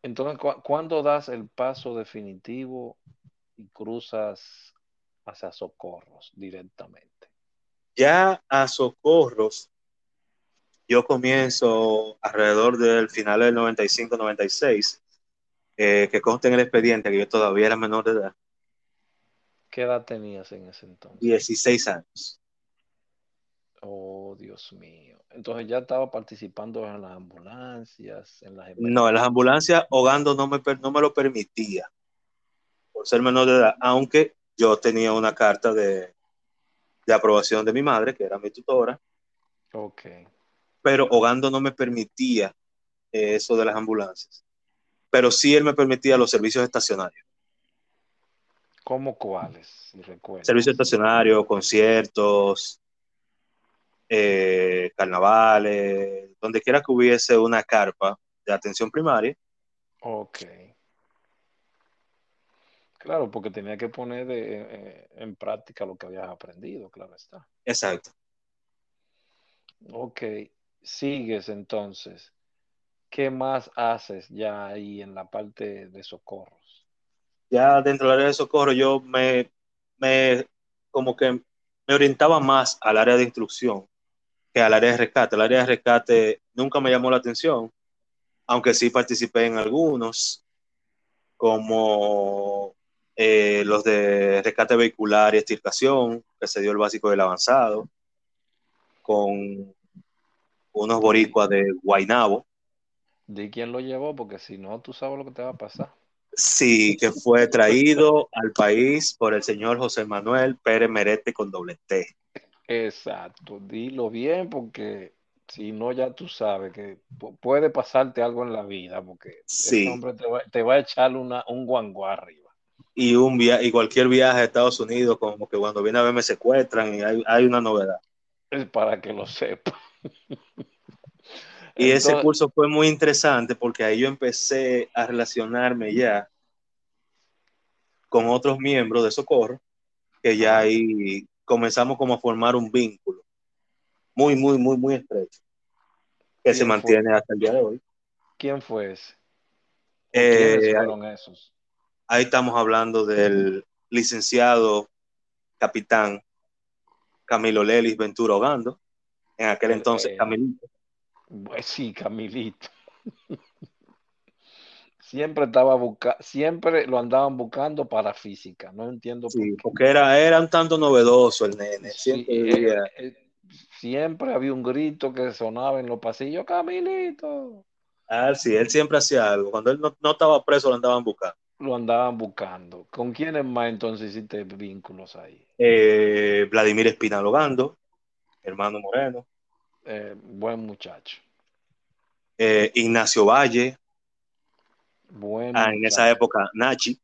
Entonces, ¿cuándo das el paso definitivo y cruzas hacia Socorros directamente? Ya a Socorros, yo comienzo alrededor del final del 95-96, eh, que consta en el expediente que yo todavía era menor de edad. ¿Qué edad tenías en ese entonces? 16 años. Oh, Dios mío. Entonces ya estaba participando en las ambulancias, en las No, en las ambulancias Hogando no me, no me lo permitía, por ser menor de edad, aunque yo tenía una carta de, de aprobación de mi madre, que era mi tutora. Ok. Pero Hogando no me permitía eso de las ambulancias. Pero sí él me permitía los servicios estacionarios. ¿Cómo cuáles? Si Servicios estacionarios, conciertos, eh, carnavales, donde quiera que hubiese una carpa de atención primaria. Ok. Claro, porque tenía que poner eh, en práctica lo que habías aprendido, claro está. Exacto. Ok, sigues entonces. ¿Qué más haces ya ahí en la parte de socorros? Ya dentro del área de socorro yo me, me como que me orientaba más al área de instrucción que al área de rescate. El área de rescate nunca me llamó la atención, aunque sí participé en algunos, como eh, los de rescate vehicular y extirpación, que se dio el básico del avanzado, con unos boricuas de Guainabo. ¿De quién lo llevó? Porque si no, tú sabes lo que te va a pasar. Sí, que fue traído al país por el señor José Manuel Pérez Merete con doble T. Exacto, dilo bien porque si no ya tú sabes que puede pasarte algo en la vida porque ese hombre te va, a echar una, un guanguá arriba. Y, un y cualquier viaje a Estados Unidos, como que cuando viene a ver me secuestran y hay, una novedad. Es para que lo sepa. y ese curso fue muy interesante porque ahí yo empecé a relacionarme ya con otros miembros de Socorro, que ya ahí comenzamos como a formar un vínculo muy, muy, muy, muy estrecho que se mantiene hasta el día de hoy. ¿Quién fue ese? Eh, ¿Quiénes fueron esos? Ahí estamos hablando del licenciado capitán Camilo Lelis Ventura Ogando, en aquel entonces eh, Camilito. Pues sí, Camilito. siempre estaba buscando, siempre lo andaban buscando para física, no entiendo por qué. porque era, era un tanto novedoso el nene, siempre, eh, eh, siempre había un grito que sonaba en los pasillos, Camilito. Ah, sí, él siempre hacía algo, cuando él no, estaba preso lo andaban buscando. Lo andaban buscando. ¿Con quiénes más entonces hiciste vínculos ahí? Eh, Vladimir Espinalogando, hermano Moreno. buen muchacho. Ignacio Valle, bueno, ah, en esa época, Nachi.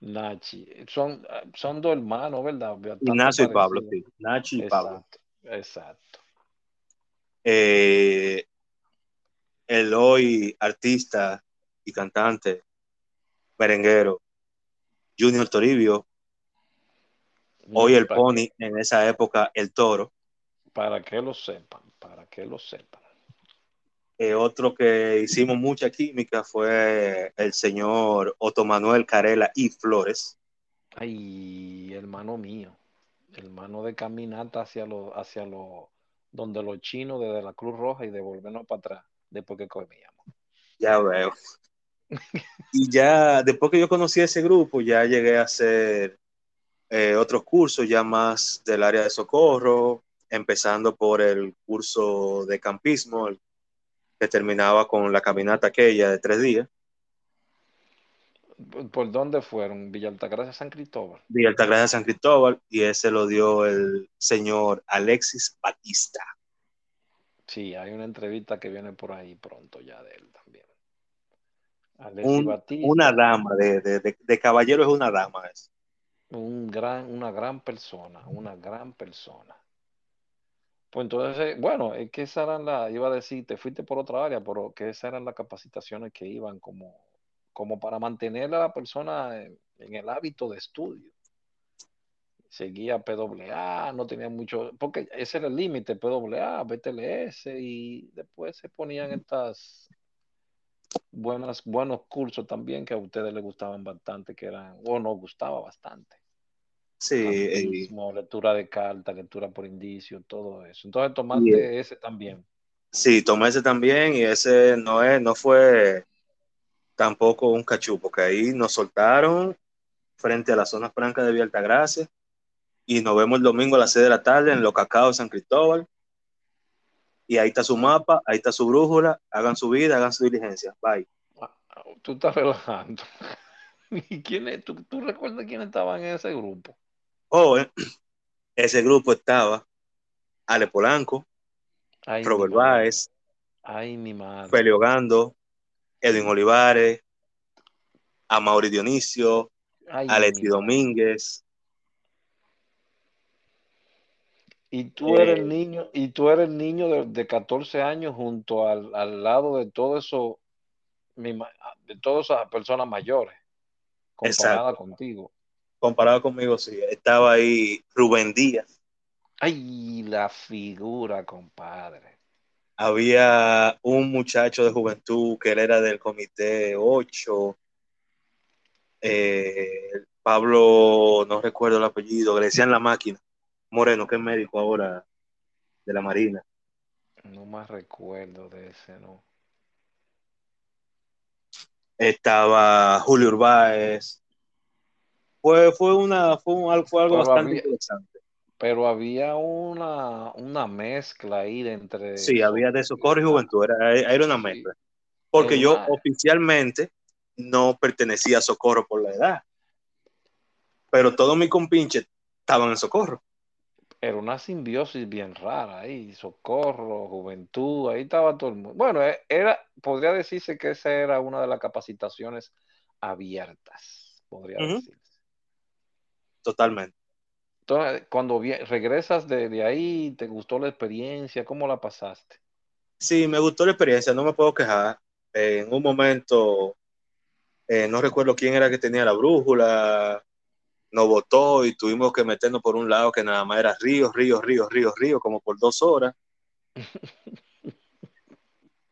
Nachi. Son, son dos hermanos, ¿verdad? Ignacio y Pablo, sí. Nachi y Pablo. Exacto. Eh, el hoy artista y cantante, merenguero, Junior Toribio. Hoy el Pony, en esa época el Toro. Para que lo sepan, para que lo sepan. Eh, otro que hicimos mucha química fue el señor Otto Manuel Carela y Flores. Ay, hermano mío, hermano de caminata hacia lo, hacia lo, donde los chinos desde la Cruz Roja y devolvernos para atrás después que comíamos. Ya veo. Y ya después que yo conocí ese grupo, ya llegué a hacer eh, otros cursos ya más del área de socorro, empezando por el curso de campismo, el que terminaba con la caminata aquella de tres días. ¿Por dónde fueron? Villa Altagracia, San Cristóbal. Villa Altagracia, San Cristóbal, y ese lo dio el señor Alexis Batista. Sí, hay una entrevista que viene por ahí pronto ya de él también. Una dama, de, de, de, caballero es una dama. Es. Un gran, una gran persona, una gran persona. Pues entonces, bueno, es que esa eran la, iba a decir, te fuiste por otra área, pero que esas eran las capacitaciones que iban como, como para mantener a la persona en, el hábito de estudio. Seguía PWA, no tenía mucho, porque ese era el límite, PWA, BTLS, y después se ponían estas, buenas, buenos cursos también que a ustedes les gustaban bastante, que eran, o nos gustaba bastante. Sí. lectura de carta, lectura por indicio, todo eso. Entonces tomaste ese también. Sí, tomé ese también y ese no es, no fue tampoco un cachupo, que ahí nos soltaron frente a la zona franca de Vía Gracia y nos vemos el domingo a las 6 de la tarde en Los Cacao San Cristóbal. Y ahí está su mapa, ahí está su brújula, hagan su vida, hagan su diligencia. Bye. Tú estás relajando. ¿Y quién ¿Tú, ¿Tú, recuerdas quiénes estaban en ese grupo? Oh, eh, ese grupo estaba Ale Polanco, Robert Baez, Ay, mi madre. Felio Gando, Edwin Olivares, Amaury Dionisio, Alexi Domínguez. Y tú eres el eh, niño, y tú eres niño de, de 14 años junto al, al, lado de todo eso, de todas esas personas mayores, comparada contigo. Comparado conmigo, sí. Estaba ahí Rubén Díaz. Ay, la figura, compadre. Había un muchacho de juventud que él era del comité 8, eh, Pablo, no recuerdo el apellido, le decían la máquina, Moreno, que es médico ahora de la Marina. No más recuerdo de ese, ¿no? Estaba Julio Urbáez. Fue, fue, una, fue, fue algo bastante interesante. Pero había una, una mezcla ahí entre... Sí, había de socorro y juventud, era, era una mezcla. Porque yo oficialmente no pertenecía a Socorro por la edad. Pero todos mis compinches estaban en Socorro. Era una simbiosis bien rara ahí, Socorro, Juventud, ahí estaba todo el mundo. Bueno, e, era, podría decirse que esa era una de las capacitaciones abiertas, podría decirse. Totalmente. Entonces, cuando regresas de, de, ahí, ¿te gustó la experiencia? ¿Cómo la pasaste? Sí, me gustó la experiencia, no me puedo quejar. en un momento eh, no recuerdo quién era que tenía la brújula, nos votó y tuvimos que meternos por un lado que nada más era ríos, ríos, ríos, ríos, ríos, como por dos horas.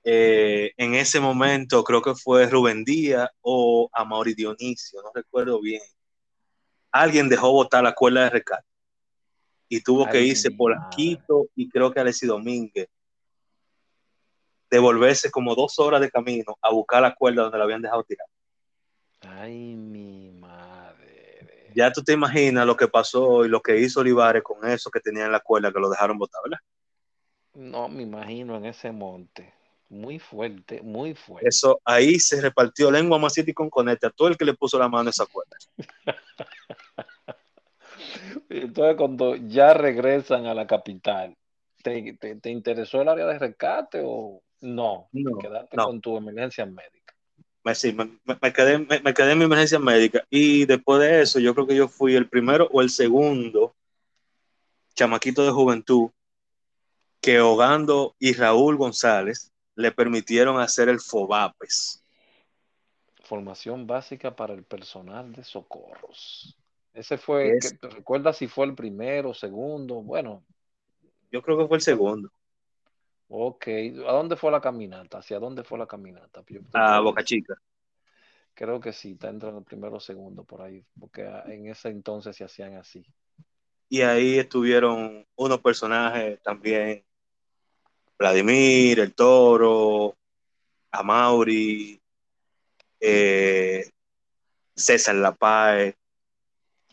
Eh, en ese momento creo que fue Rubén Díaz o Amaury Dionisio, no recuerdo bien. Alguien dejó botar la cuerda de rescate y tuvo que irse por Quito y creo que Alexis Domínguez devolverse como dos horas de camino a buscar la cuerda donde la habían dejado tirar. Ay, mi. Ya tú te imaginas lo que pasó y lo que hizo Olivares con eso que tenía en la cuerda que lo dejaron botar, ¿verdad? No, me imagino en ese monte. Muy fuerte, muy fuerte. Eso, ahí se repartió lengua masita y con conecta a todo el que le puso la mano a esa cuerda. Entonces, cuando ya regresan a la capital, ¿te, interesó el área de rescate o no? No. Quedarte con tu emergencia médica sí, me, quedé, me, quedé en mi emergencia médica y después de eso yo creo que yo fui el primero o el segundo chamaquito de juventud que Hogando y Raúl González le permitieron hacer el FOBAPES. Formación básica para el personal de socorros. Ese fue, ¿te recuerdas si fue el primero, segundo? Bueno. Yo creo que fue el segundo. Ok, ¿a dónde fue la caminata? ¿Hacia dónde fue la caminata? a Boca Chica. Creo que sí, está entre el primero o segundo por ahí, porque en ese entonces se hacían así. Y ahí estuvieron unos personajes también, Vladimir, el Toro, Amauri, eh, César Lapae.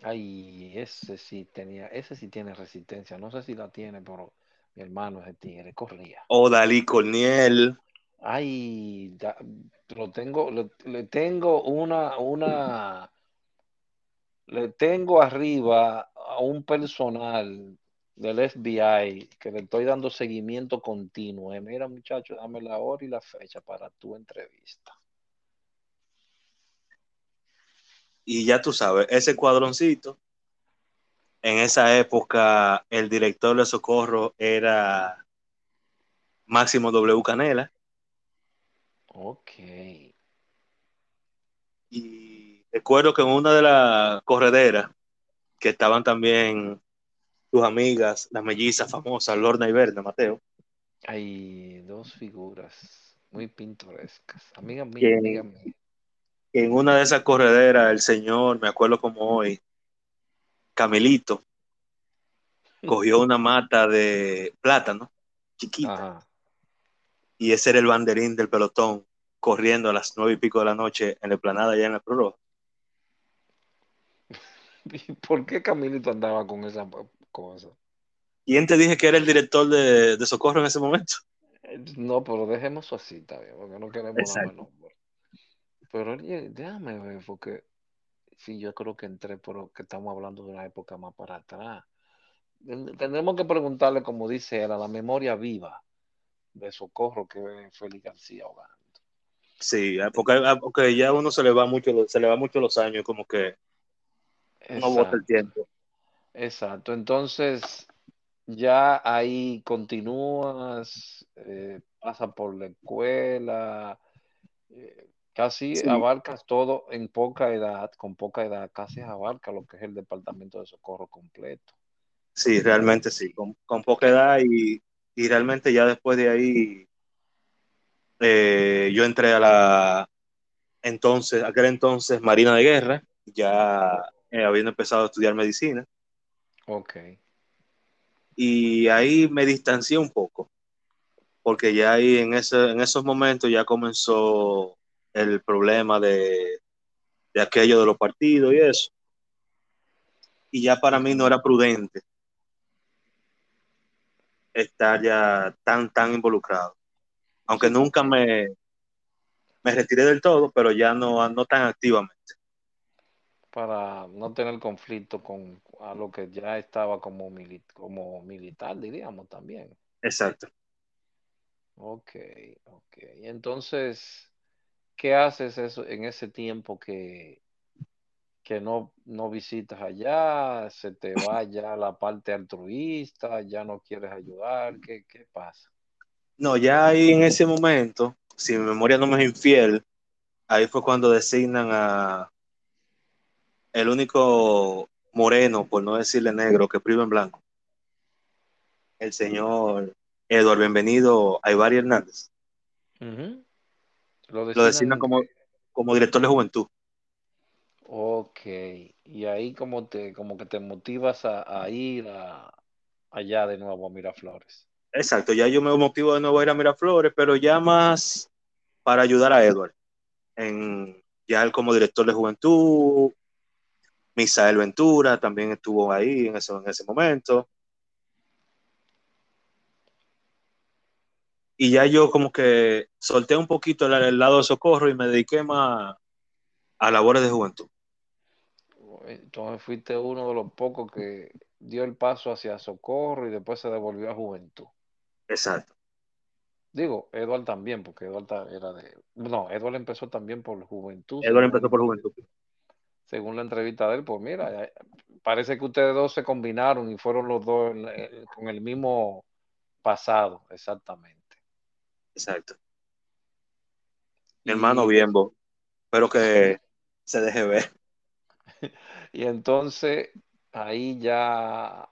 Ay, ese sí tenía, ese sí tiene resistencia, no sé si la tiene, pero mi hermano ese tigre corría. O Dalí Corniel. Ay, lo tengo, le tengo una, una, le tengo arriba a un personal del FBI que le estoy dando seguimiento continuo. Eh, mira, muchacho, dame la hora y la fecha para tu entrevista. Y ya tú sabes, ese cuadroncito en esa época el director de Socorro era Máximo W. Canela. Ok. Y recuerdo que en una de las correderas, que estaban también tus amigas, las mellizas famosas, Lorna y Berna, Mateo. Hay dos figuras. muy pintorescas. Amiga mía, amiga mía. En una de esas correderas, el señor, me acuerdo como hoy, Camilito, cogió una mata de plátano chiquita. Y ese era el banderín del pelotón corriendo a las nueve y pico de la noche en la planada allá en el Pro ¿Por qué Camilito andaba con esa cosa? ¿Quién te dije que era el director de, Socorro en ese momento? No, pero dejemos así, está bien, porque no queremos nombre. Pero déjame ver, porque sí, yo creo que entré, pero que estamos hablando de una época más para atrás. Tendremos que preguntarle, como dice él, a la memoria viva de Socorro que Félix García ahogando. Sí, porque, porque, ya uno se le va mucho, se le va mucho los años, como que no bota el tiempo. Exacto, entonces ya ahí continúas, eh, pasa por la escuela, eh, casi abarcas todo en poca edad, con poca edad, casi abarca lo que es el departamento de socorro completo. Sí, realmente sí, con, poca edad y, realmente ya después de ahí eh, yo entré a la entonces, aquel entonces Marina de Guerra, ya habiendo empezado a estudiar medicina. Ok y ahí me distancié un poco, porque ya ahí en, ese, en esos momentos ya comenzó el problema de, de aquello de los partidos y eso. Y ya para mí no era prudente estar ya tan, tan involucrado. Aunque nunca me, me retiré del todo, pero ya no, no tan activamente para no tener conflicto con a lo que ya estaba como, como militar, diríamos también. Exacto. Ok, ok. Entonces, ¿qué haces eso en ese tiempo que, que no, no visitas allá? ¿Se te va ya la parte altruista? ¿Ya no quieres ayudar? ¿Qué, qué pasa? No, ya ahí en ese momento, si mi memoria no me es infiel, ahí fue cuando designan a el único moreno, por no decirle negro, que priva en blanco. El señor Eduardo Bienvenido Aybar Hernández. Lo, designan como, como director de juventud. Ok, y ahí como te, como que te motivas a, ir allá de nuevo a Miraflores. Exacto, ya yo me motivo de nuevo a ir a Miraflores, pero ya más para ayudar a Edward. En, ya él como director de juventud, Misael Ventura también estuvo ahí en ese, en ese momento. Y ya yo como que solté un poquito el, lado de socorro y me dediqué más a labores de juventud. Entonces fuiste uno de los pocos que dio el paso hacia socorro y después se devolvió a juventud. Exacto. Digo, Eduard también, porque Eduard era de... No, Eduard empezó también por juventud. Eduard empezó por juventud según la entrevista de él, pues mira, parece que ustedes dos se combinaron y fueron los dos con el mismo pasado, exactamente. Exacto. Mi hermano Bienbo, espero que se deje ver. y entonces, ahí ya,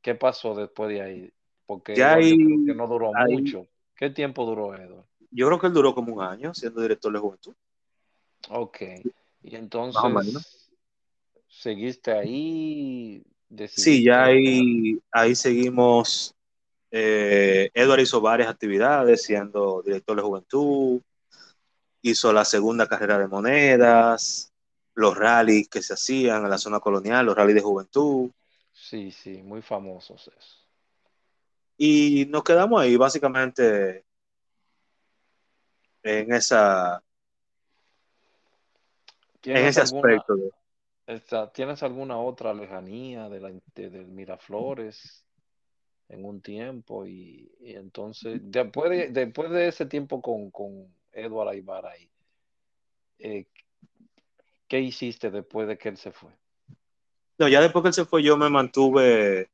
¿qué pasó después de ahí? Porque ya ahí, no duró mucho. ¿Qué tiempo duró Eduardo? Yo creo que él duró como un año siendo director de juventud. Ok. Y entonces, ¿Seguiste ahí? Sí, ya ahí, ahí seguimos. Eh, Edward hizo varias actividades siendo director de juventud, hizo la segunda carrera de monedas, los rallies que se hacían en la zona colonial, los rallies de juventud. Sí, sí, muy famosos eso. Y nos quedamos ahí básicamente en esa en ese aspecto. De, ¿Tienes alguna otra lejanía de la, del Miraflores en un tiempo? Y, entonces, después de, después de ese tiempo con, con Edward Aybar ahí, eh, ¿qué hiciste después de que él se fue? No, ya después que él se fue, yo me mantuve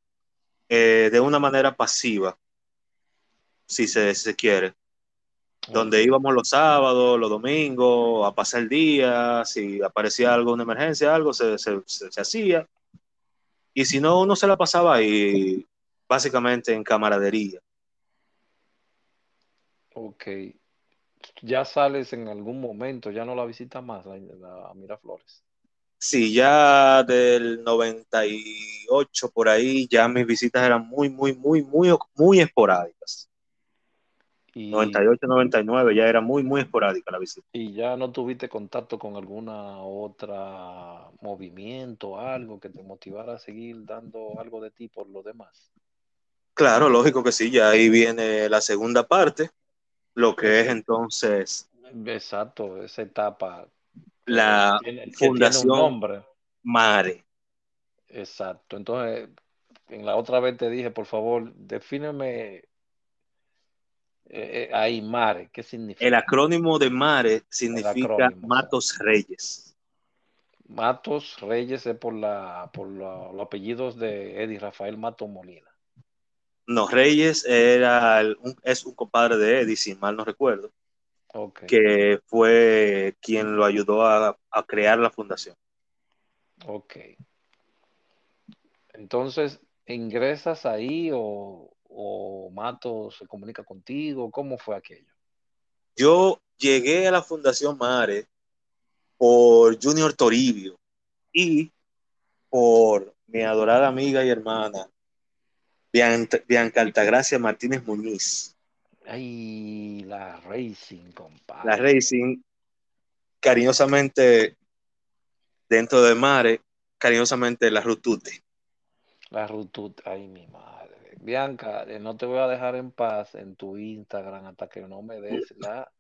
eh, de una manera pasiva, si se, si se quiere donde íbamos los sábados, los domingos, a pasar el día, si aparecía algo, una emergencia, algo, se, hacía. Y si no, uno se la pasaba ahí, básicamente en camaradería. Ok. ya sales en algún momento, ya no la visitas más, la, la Miraflores. Sí, ya del 98 por ahí, ya mis visitas eran muy, muy, muy, muy, muy esporádicas. Y, 98, 99 ya era muy, muy esporádica la visita. ¿Y ya no tuviste contacto con alguna otra movimiento, algo que te motivara a seguir dando algo de ti por lo demás? Claro, lógico que sí, ya ahí viene la segunda parte, lo que es entonces... Exacto, esa etapa. La Fundación Mare. Exacto, entonces en la otra vez te dije, por favor, defíneme eh, eh, ahí, Mare, ¿qué significa? El acrónimo de Mare significa Matos Reyes. Matos Reyes es por, la, por los apellidos de Eddie Rafael Mato Molina. No, Reyes era es un compadre de Eddie, si mal no recuerdo, que fue quien lo ayudó a, crear la fundación. Ok. Entonces, ¿ingresas ahí o, o Mato se comunica contigo? ¿Cómo fue aquello? Yo llegué a la Fundación Mare por Junior Toribio y por mi adorada amiga y hermana Bianca, Altagracia Martínez Muñiz. Ay, la Racing, compadre. La Racing, cariñosamente, dentro de Mare, cariñosamente la Rutute. La Rutute, ay, mi madre. Bianca, no te voy a dejar en paz en tu Instagram hasta que no me des la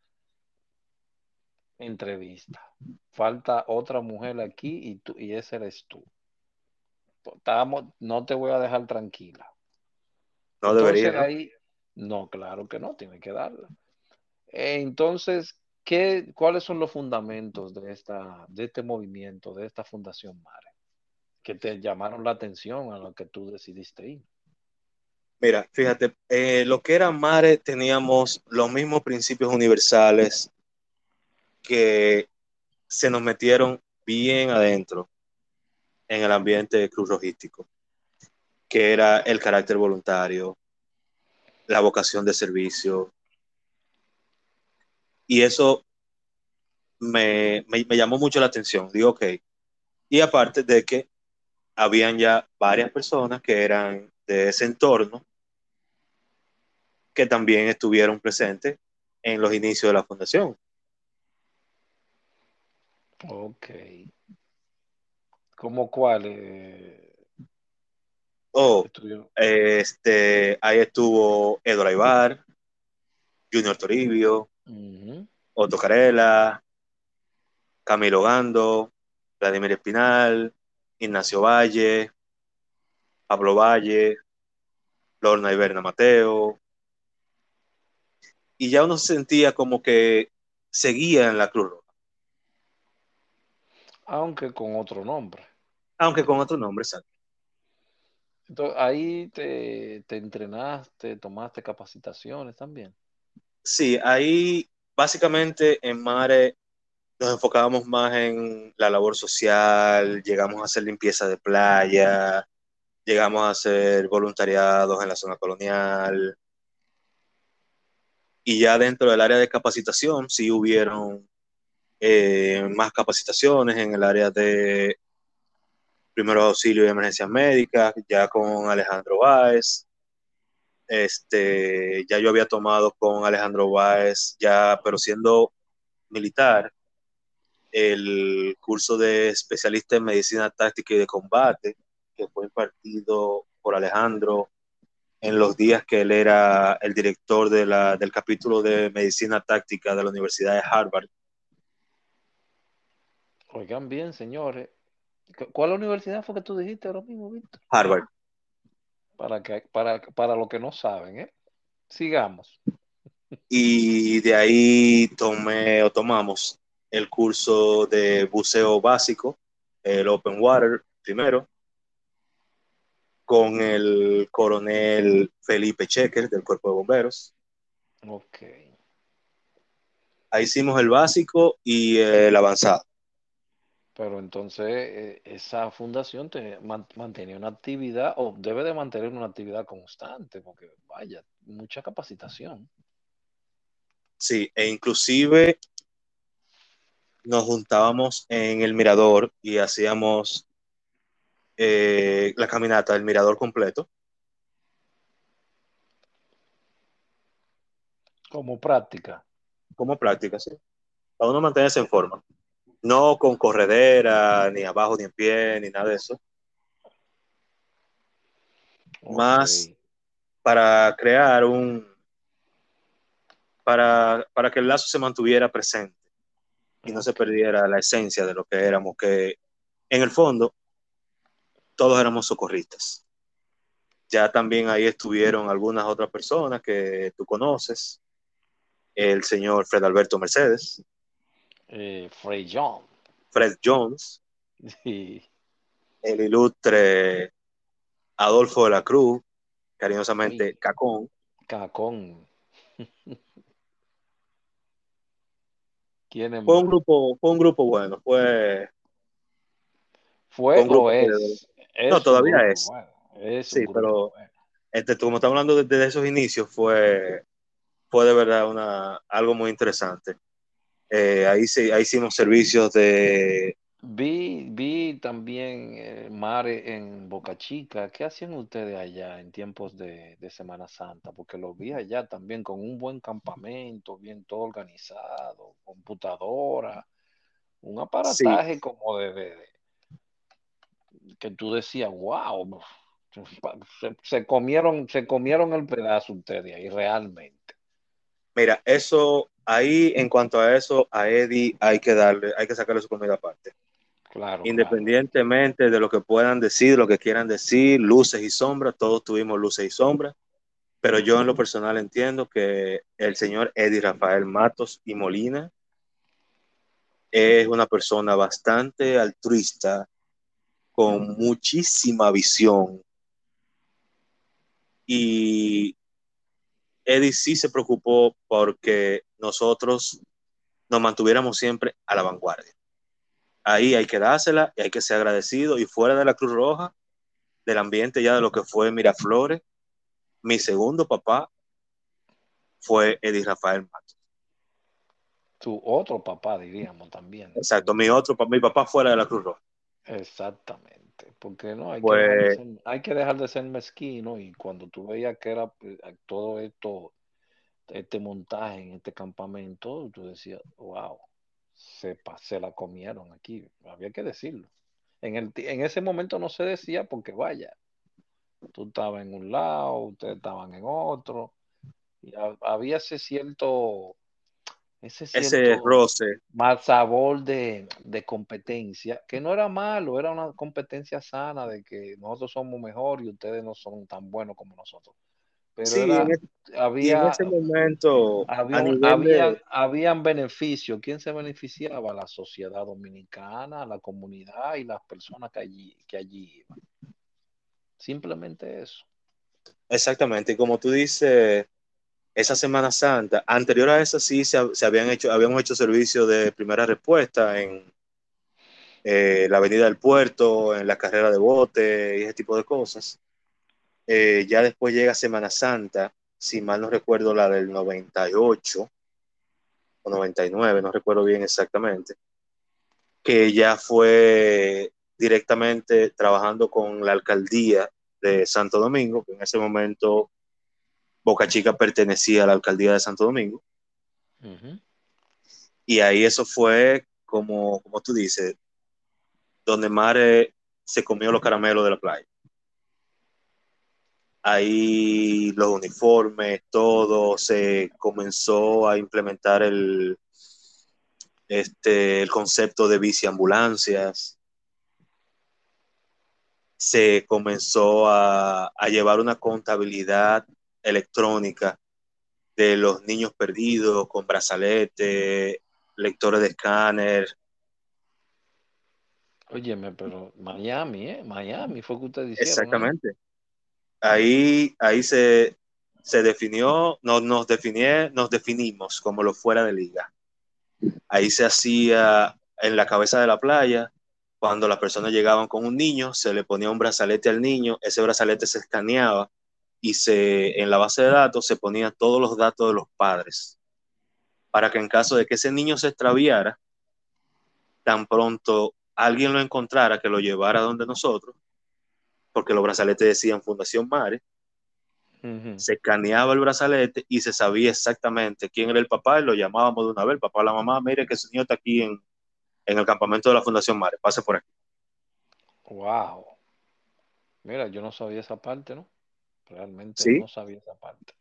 entrevista. Falta otra mujer aquí y, tú, y ese eres tú. Estamos, no te voy a dejar tranquila. No debería. Ahí, no, claro que no, tiene que darla. Entonces, ¿qué, ¿cuáles son los fundamentos de, esta, de este movimiento, de esta Fundación Mare, que te llamaron la atención a lo que tú decidiste ir? Mira, fíjate, eh, lo que era Mare teníamos los mismos principios universales que se nos metieron bien adentro en el ambiente cruz rojístico que era el carácter voluntario, la vocación de servicio. Y eso me, llamó mucho la atención. Digo, ok. Y aparte de que habían ya varias personas que eran de ese entorno que también estuvieron presentes en los inicios de la fundación. Ok. ¿Cómo cuáles? Oh, este, ahí estuvo Eduardo Ibar, Junior Toribio, Otto Carela, Camilo Gando, Vladimir Espinal, Ignacio Valle, Pablo Valle, Lorna Iberna Mateo. Y ya uno se sentía como que seguía en la Cruz Roja. Aunque con otro nombre. Aunque con otro nombre, exacto. Entonces, ahí te, entrenaste, tomaste capacitaciones también. Sí, ahí básicamente en Mare nos enfocábamos más en la labor social, llegamos a hacer limpieza de playa, llegamos a hacer voluntariados en la zona colonial. Y ya dentro del área de capacitación sí hubieron eh, más capacitaciones en el área de primeros auxilios y emergencias médicas, ya con Alejandro Báez. Este, ya yo había tomado con Alejandro Báez, ya, pero siendo militar, el curso de especialista en medicina táctica y de combate, que fue impartido por Alejandro en los días que él era el director de la, del capítulo de medicina táctica de la Universidad de Harvard. Oigan bien, señores, ¿Cuál universidad fue que tú dijiste ahora mismo, Víctor? Harvard. Para, que, para, para lo que no saben, ¿eh? Sigamos. Y de ahí tomé o tomamos el curso de buceo básico, el Open Water primero, con el coronel Felipe Checker del Cuerpo de Bomberos. Ok. Ahí hicimos el básico y el avanzado. Pero entonces eh, esa fundación te mantenía una actividad o debe de mantener una actividad constante, porque vaya, mucha capacitación. Sí, e inclusive nos juntábamos en el mirador y hacíamos eh, la caminata del mirador completo. Como práctica. Como práctica, sí. Para uno mantenerse en forma. No con corredera, ni abajo, ni en pie, ni nada de eso. Más para crear un, para, para que el lazo se mantuviera presente y no se perdiera la esencia de lo que éramos, que en el fondo todos éramos socorristas. Ya también ahí estuvieron algunas otras personas que tú conoces, el señor Fred Alberto Mercedes. Eh, Fred Jones. Fred Jones. El ilustre Adolfo de la Cruz, cariñosamente Cacón. Cacón. fue un grupo, fue un grupo bueno, fue. Fue es, No, todavía es. sí, pero este, como estamos hablando desde esos inicios, fue, fue de verdad una, algo muy interesante. Eh, ahí, sí, ahí hicimos servicios de Vi, vi también eh, Mare en Boca Chica. ¿Qué hacían ustedes allá en tiempos de, Semana Santa? Porque lo vi allá también con un buen campamento, bien todo organizado, computadora, un aparataje como de, que tú decías, wow, se, comieron, se comieron el pedazo ustedes ahí realmente. Mira, eso ahí en cuanto a eso, a Eddie hay que darle, hay que sacarle su comida aparte. Independientemente de lo que puedan decir, lo que quieran decir, luces y sombras, todos tuvimos luces y sombras, pero yo en lo personal entiendo que el señor Eddie Rafael Matos y Molina es una persona bastante altruista, con muchísima visión. Y Eddie sí se preocupó porque nosotros nos mantuviéramos siempre a la vanguardia ahí hay que dársela y hay que ser agradecido. Y fuera de la Cruz Roja, del ambiente ya de lo que fue Miraflores, mi segundo papá fue Eddie Rafael Matos. Tu otro papá, diríamos también. Exacto, mi otro mi papá fuera de la Cruz Roja. Exactamente, porque no hay, que dejar de ser, hay que dejar de ser mezquino y cuando tú veías que era eh, todo esto, este montaje en este campamento, tú decías, wow, se, se la comieron aquí, había que decirlo. En, el, en ese momento no se decía porque vaya, tú estabas en un lado, ustedes estaban en otro, y había ese cierto, ese, ese roce. Más sabor de, de, competencia, que no era malo, era una competencia sana de que nosotros somos mejor y ustedes no son tan buenos como nosotros. Pero sí, había, en ese momento había, habían beneficios. ¿Quién se beneficiaba? La sociedad dominicana, la comunidad y las personas que allí, que allí iban. Simplemente eso. Exactamente, y como tú dices, esa Semana Santa, anterior a esa sí se, habían hecho, habíamos hecho servicios de primera respuesta en eh, la Avenida del Puerto, en la carrera de bote y ese tipo de cosas. Eh, ya después llega Semana Santa, si mal no recuerdo la del 98 o 99, no recuerdo bien exactamente, que ya fue directamente trabajando con la alcaldía de Santo Domingo, que en ese momento Boca Chica pertenecía a la alcaldía de Santo Domingo. Y ahí eso fue, como, como tú dices, donde Mare se comió los caramelos de la playa. Ahí los uniformes, todo, se comenzó a implementar el, este, el concepto de biciambulancias, se comenzó a, llevar una contabilidad electrónica de los niños perdidos con brazalete, lectores de escáner. Óyeme, pero Miami, ¿eh? Miami fue que ustedes dijeron. Exactamente ahí, ahí se, definió, nos, nos, nos definimos como lo fuera de liga. Ahí se hacía en la cabeza de la playa, cuando las personas llegaban con un niño, se le ponía un brazalete al niño, ese brazalete se escaneaba y se, en la base de datos se ponían todos los datos de los padres. para que en caso de que ese niño se extraviara, tan pronto alguien lo encontrara, que lo llevara donde nosotros, porque los brazaletes decían Fundación Mare, se escaneaba el brazalete y se sabía exactamente quién era el papá y lo llamábamos de una vez, el papá o la mamá, mire que ese niño está aquí en, en el campamento de la Fundación Mare, pase por aquí. Wow. Mira, yo no sabía esa parte, ¿no? Realmente no sabía esa parte.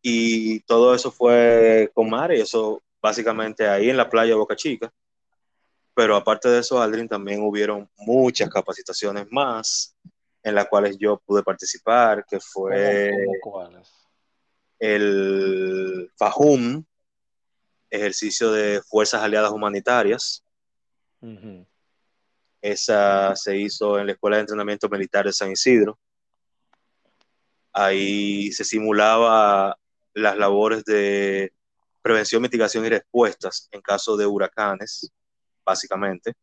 Y todo eso fue con Mare, eso básicamente ahí en la playa Boca Chica. Pero aparte de eso, Aldrin, también hubieron muchas capacitaciones más en las cuales yo pude participar, que fue el FAJUM, ejercicio de Fuerzas Aliadas Humanitarias. Esa se hizo en la Escuela de Entrenamiento Militar de San Isidro. Ahí se simulaba las labores de prevención, mitigación y respuestas en caso de huracanes, básicamente.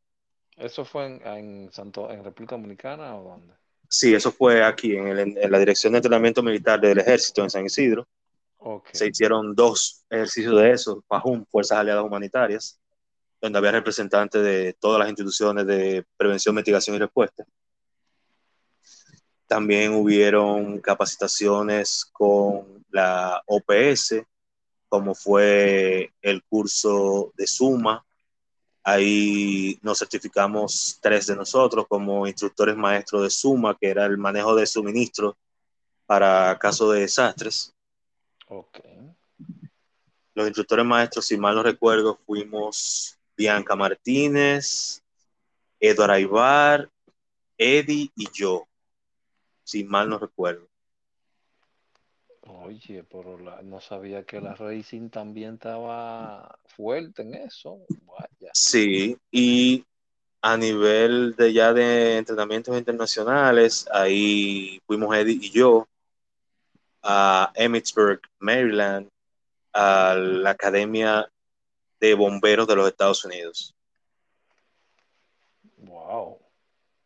¿Eso fue en, Santo, en República Dominicana o dónde? Sí, eso fue aquí, en, la Dirección de Entrenamiento Militar del Ejército en San Isidro. Se hicieron dos ejercicios de eso, PAJUM, Fuerzas Aliadas Humanitarias, donde había representantes de todas las instituciones de prevención, mitigación y respuesta. También hubieron capacitaciones con la OPS, como fue el curso de Suma. Ahí nos certificamos tres de nosotros como instructores maestros de Suma, que era el manejo de suministros para casos de desastres. Okay. Los instructores maestros, si mal no recuerdo, fuimos Bianca Martínez, Eduardo Aybar, Eddie y yo si mal no recuerdo. Oye, pero no sabía que la Racing también estaba fuerte en eso. Sí, y a nivel de ya de entrenamientos internacionales, ahí fuimos Eddie y yo a Emmitsburg, Maryland, a la Academia de Bomberos de los Estados Unidos. Wow.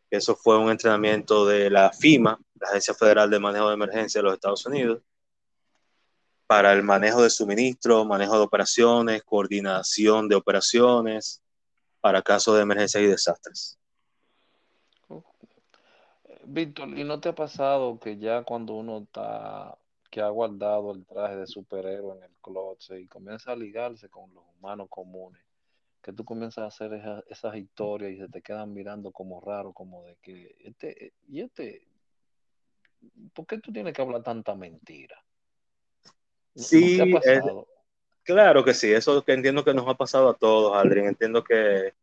Eso fue un entrenamiento de la FIMA, la Agencia Federal de Manejo de Emergencia de los Estados Unidos, para el manejo de suministro, manejo de operaciones, coordinación de operaciones para casos de emergencias y desastres. Víctor, ¿y no te ha pasado que ya cuando uno está, que ha guardado el traje de superhéroe en el closet y comienza a ligarse con los humanos comunes, que tú comienzas a hacer esas historias y se te quedan mirando como raro, como de que, este, y este, ¿por qué tú tienes que hablar tanta mentira? Sí, claro que sí, eso que entiendo que nos ha pasado a todos, Aldrin. Entiendo que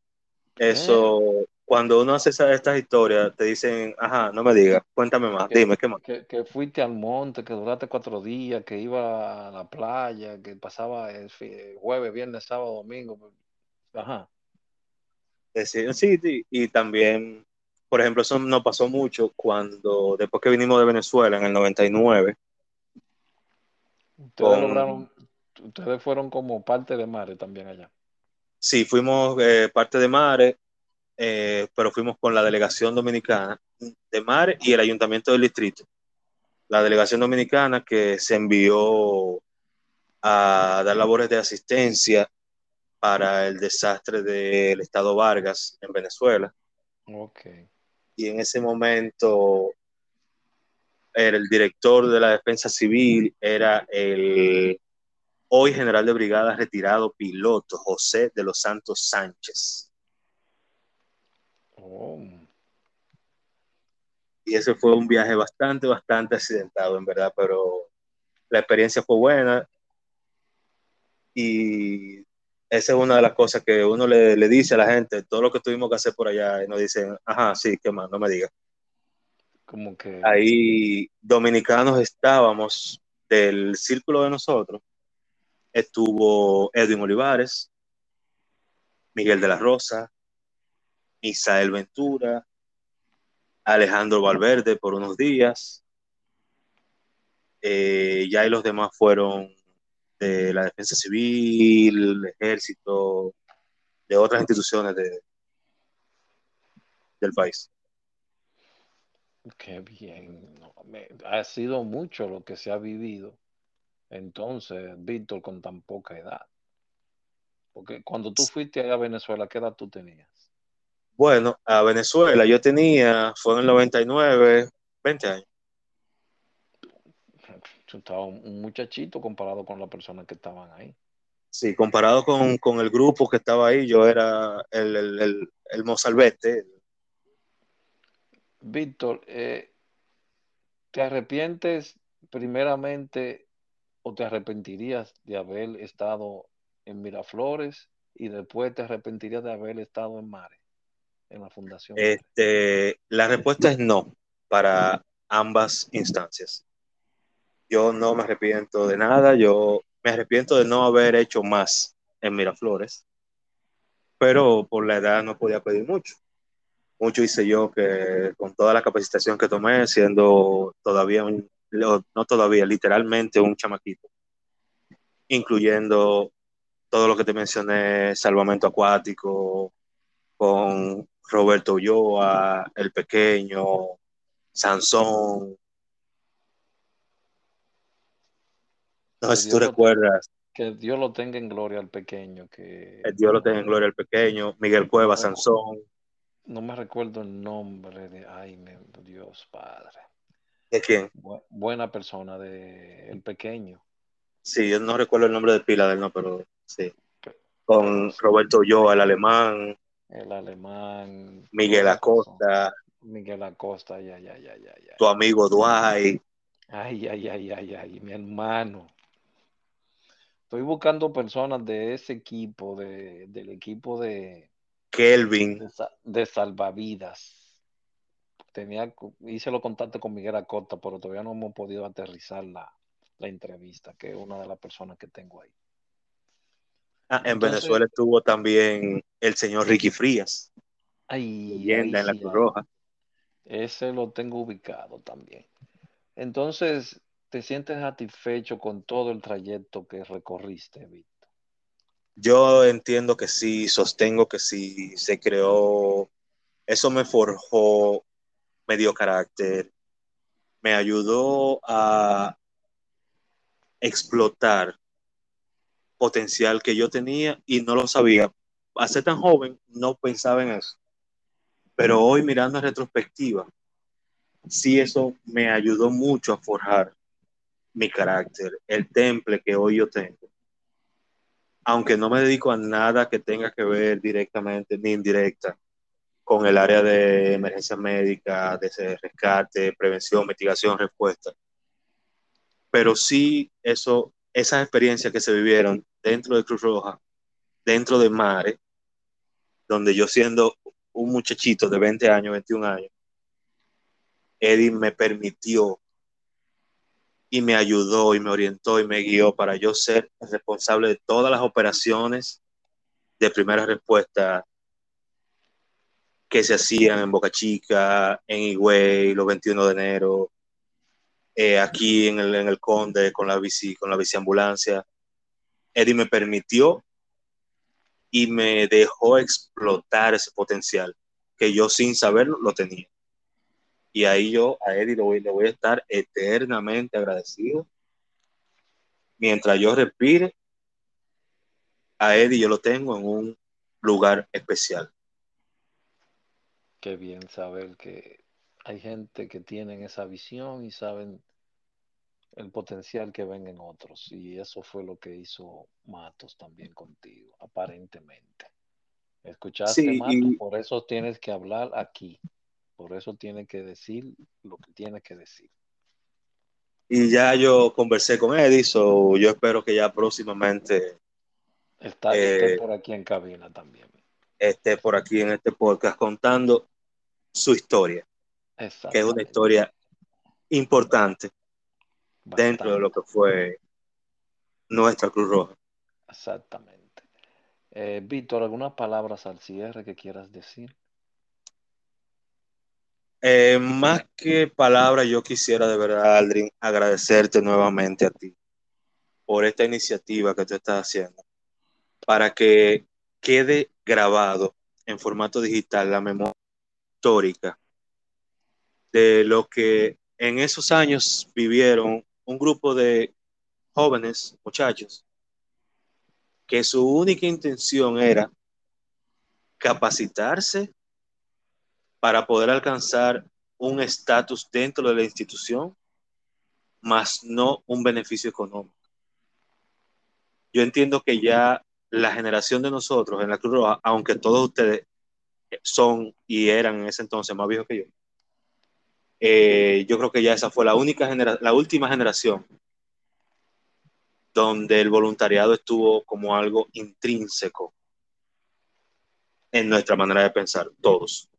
eso, cuando uno hace estas historias, te dicen, ajá, no me digas, cuéntame más, dime, ¿qué más? Que, fuiste al monte, que duraste cuatro días, que iba a la playa, que pasaba el jueves, viernes, sábado, domingo. Pues, ajá. Sí, sí, y también por ejemplo, eso nos pasó mucho cuando, después que vinimos de Venezuela en el 99. Ustedes, fueron como parte de Mare también allá. Sí, fuimos eh, parte de Mare, eh, pero fuimos con la delegación dominicana de Mare y el ayuntamiento del distrito. La delegación dominicana que se envió a dar labores de asistencia para el desastre del estado Vargas en Venezuela. Okay y en ese momento era el director de la defensa civil, era el hoy general de brigada retirado piloto José de los Santos Sánchez. Oh. Y ese fue un viaje bastante, bastante accidentado, en verdad, pero la experiencia fue buena. Y esa es una de las cosas que uno le, dice a la gente, todo lo que tuvimos que hacer por allá, y nos dicen, ajá, sí, qué más, no me digas. Como que... Ahí dominicanos estábamos del círculo de nosotros. Estuvo Edwin Olivares, Miguel de la Rosa, Isael Ventura, Alejandro Valverde por unos días. Eh, ya y los demás fueron de la defensa civil, el ejército, de otras instituciones de, del país. Qué bien. ha sido mucho lo que se ha vivido. Entonces, Víctor, con tan poca edad. Porque cuando tú fuiste allá a Venezuela, ¿qué edad tú tenías? Bueno, a Venezuela yo tenía, fue en el 99, 20 años. Yo estaba un muchachito comparado con las personas que estaban ahí. Sí, comparado con, el grupo que estaba ahí, yo era el, el, el, mozalbete. Víctor, eh, ¿te arrepientes primeramente o te arrepentirías de haber estado en Miraflores y después te arrepentirías de haber estado en Mare, en la fundación? Este, la respuesta es no para ambas instancias. Yo no me arrepiento de nada, yo me arrepiento de no haber hecho más en Miraflores, pero por la edad no podía pedir mucho. Mucho hice yo que con toda la capacitación que tomé, siendo todavía un, no todavía, literalmente un chamaquito, incluyendo todo lo que te mencioné, salvamento acuático, con Roberto Ulloa, el pequeño, Sansón. No sé si tú recuerdas. Que Dios lo tenga en gloria al pequeño. Que... Dios lo tenga en gloria al pequeño. Miguel Cueva, Sansón. No me recuerdo el nombre de. Ay, Dios Padre. ¿De quién? buena persona, de El Pequeño. Sí, yo no recuerdo el nombre de pila de él, no, pero sí. Con Roberto Yo, el alemán. El alemán. Miguel Acosta. Miguel Acosta, ya, ya, ya, ya, ya. Tu amigo Dwight. Ay, ay, ay, ay, ay, mi hermano. Estoy buscando personas de ese equipo, de, del equipo de Kelvin. De, salvavidas. Tenía, hice los contactos con Miguel Acosta, pero todavía no hemos podido aterrizar la, la entrevista, que es una de las personas que tengo ahí. Ah, en Venezuela estuvo también el señor Ricky Frías. Ay, leyenda en la Cruz Roja. Ese lo tengo ubicado también. Entonces, ¿te sientes satisfecho con todo el trayecto que recorriste, Víctor? Yo entiendo que sí, sostengo que sí, se creó, eso me forjó medio carácter, me ayudó a explotar potencial que yo tenía y no lo sabía. A ser tan joven no pensaba en eso. Pero hoy mirando en retrospectiva, sí eso me ayudó mucho a forjar mi carácter, el temple que hoy yo tengo. Aunque no me dedico a nada que tenga que ver directamente ni indirecta con el área de emergencia médica, de rescate, prevención, mitigación, respuesta. Pero sí eso, esas experiencias que se vivieron dentro de Cruz Roja, dentro de Mare, donde yo siendo un muchachito de 20 años, 21 años, Eddie me permitió y me ayudó y me orientó y me guió para yo ser responsable de todas las operaciones de primera respuesta que se hacían en Boca Chica, en Higüey, los 21 de enero, eh, aquí en el, en el Conde con la bici, con la biciambulancia. Eddie me permitió y me dejó explotar ese potencial que yo sin saberlo lo tenía. Y ahí yo a Eddie le voy, le voy a estar eternamente agradecido. Mientras yo respire, a Eddie yo lo tengo en un lugar especial. Qué bien saber que hay gente que tienen esa visión y saben el potencial que ven en otros. Y eso fue lo que hizo Matos también contigo, aparentemente. ¿Escuchaste, Matos? Por eso tienes que hablar aquí. Por eso tiene que decir lo que tiene que decir. Y ya yo conversé con Edison, yo espero que ya próximamente Está, esté eh, por aquí en cabina también. Esté por aquí en este podcast contando su historia, que es una historia importante dentro de lo que fue nuestra Cruz Roja. Exactamente. Eh, Víctor, ¿algunas palabras al cierre que quieras decir? Eh, más que palabras, yo quisiera de verdad, Aldrin, agradecerte nuevamente a ti por esta iniciativa que tú estás haciendo, para que quede grabado en formato digital la memoria histórica de lo que en esos años vivieron un grupo de jóvenes, muchachos, que su única intención era capacitarse para poder alcanzar un estatus dentro de la institución, más no un beneficio económico. Yo entiendo que ya la generación de nosotros en la Cruz Roja, aunque todos ustedes son y eran en ese entonces más viejos que yo, eh, yo creo que ya esa fue la única generación, la última generación donde el voluntariado estuvo como algo intrínseco en nuestra manera de pensar, todos.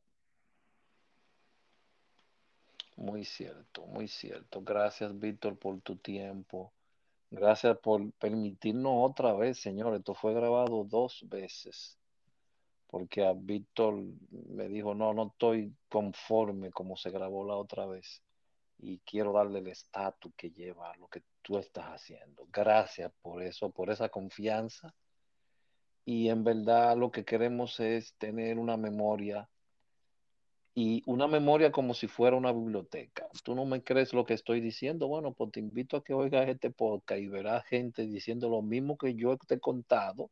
Muy cierto, muy cierto. Gracias, Víctor, por tu tiempo. Gracias por permitirnos otra vez, señor. Esto fue grabado dos veces. Porque a Víctor me dijo, no, no estoy conforme como se grabó la otra vez. Y quiero darle el estatus que lleva a lo que tú estás haciendo. Gracias por eso, por esa confianza. Y en verdad lo que queremos es tener una memoria y una memoria como si fuera una biblioteca. Tú no me crees lo que estoy diciendo, bueno, pues te invito a que oigas este podcast y verás gente diciendo lo mismo que yo te he contado.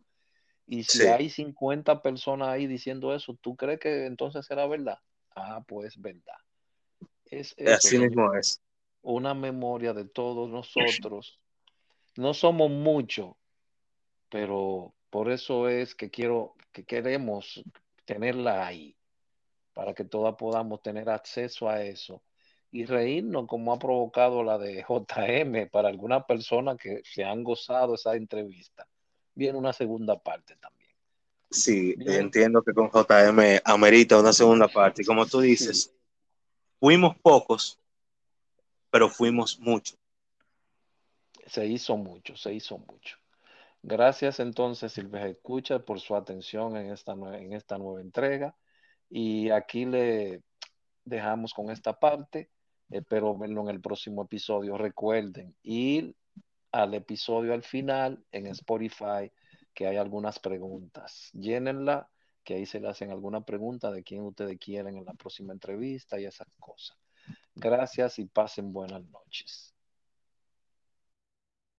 Y si hay 50 personas ahí diciendo eso, ¿tú crees que entonces será verdad? Ah, pues verdad. Es Así mismo es. Una memoria de todos nosotros. No somos muchos, pero por eso es que quiero, que queremos tenerla ahí para que todas podamos tener acceso a eso y reírnos como ha provocado la de JM para algunas personas que se han gozado esa entrevista. Viene una segunda parte también. Sí, entiendo que con JM amerita una segunda parte. Como tú dices, fuimos pocos, pero fuimos muchos. Se hizo mucho, se hizo mucho. Gracias entonces, Silvia Escucha, por su atención en esta, en esta nueva entrega. Y aquí le dejamos con esta parte. Espero verlo en el próximo episodio. Recuerden ir al episodio al final en Spotify que hay algunas preguntas. Llénenla, que ahí se le hacen alguna pregunta de quién ustedes quieren en la próxima entrevista y esas cosas. Gracias y pasen buenas noches.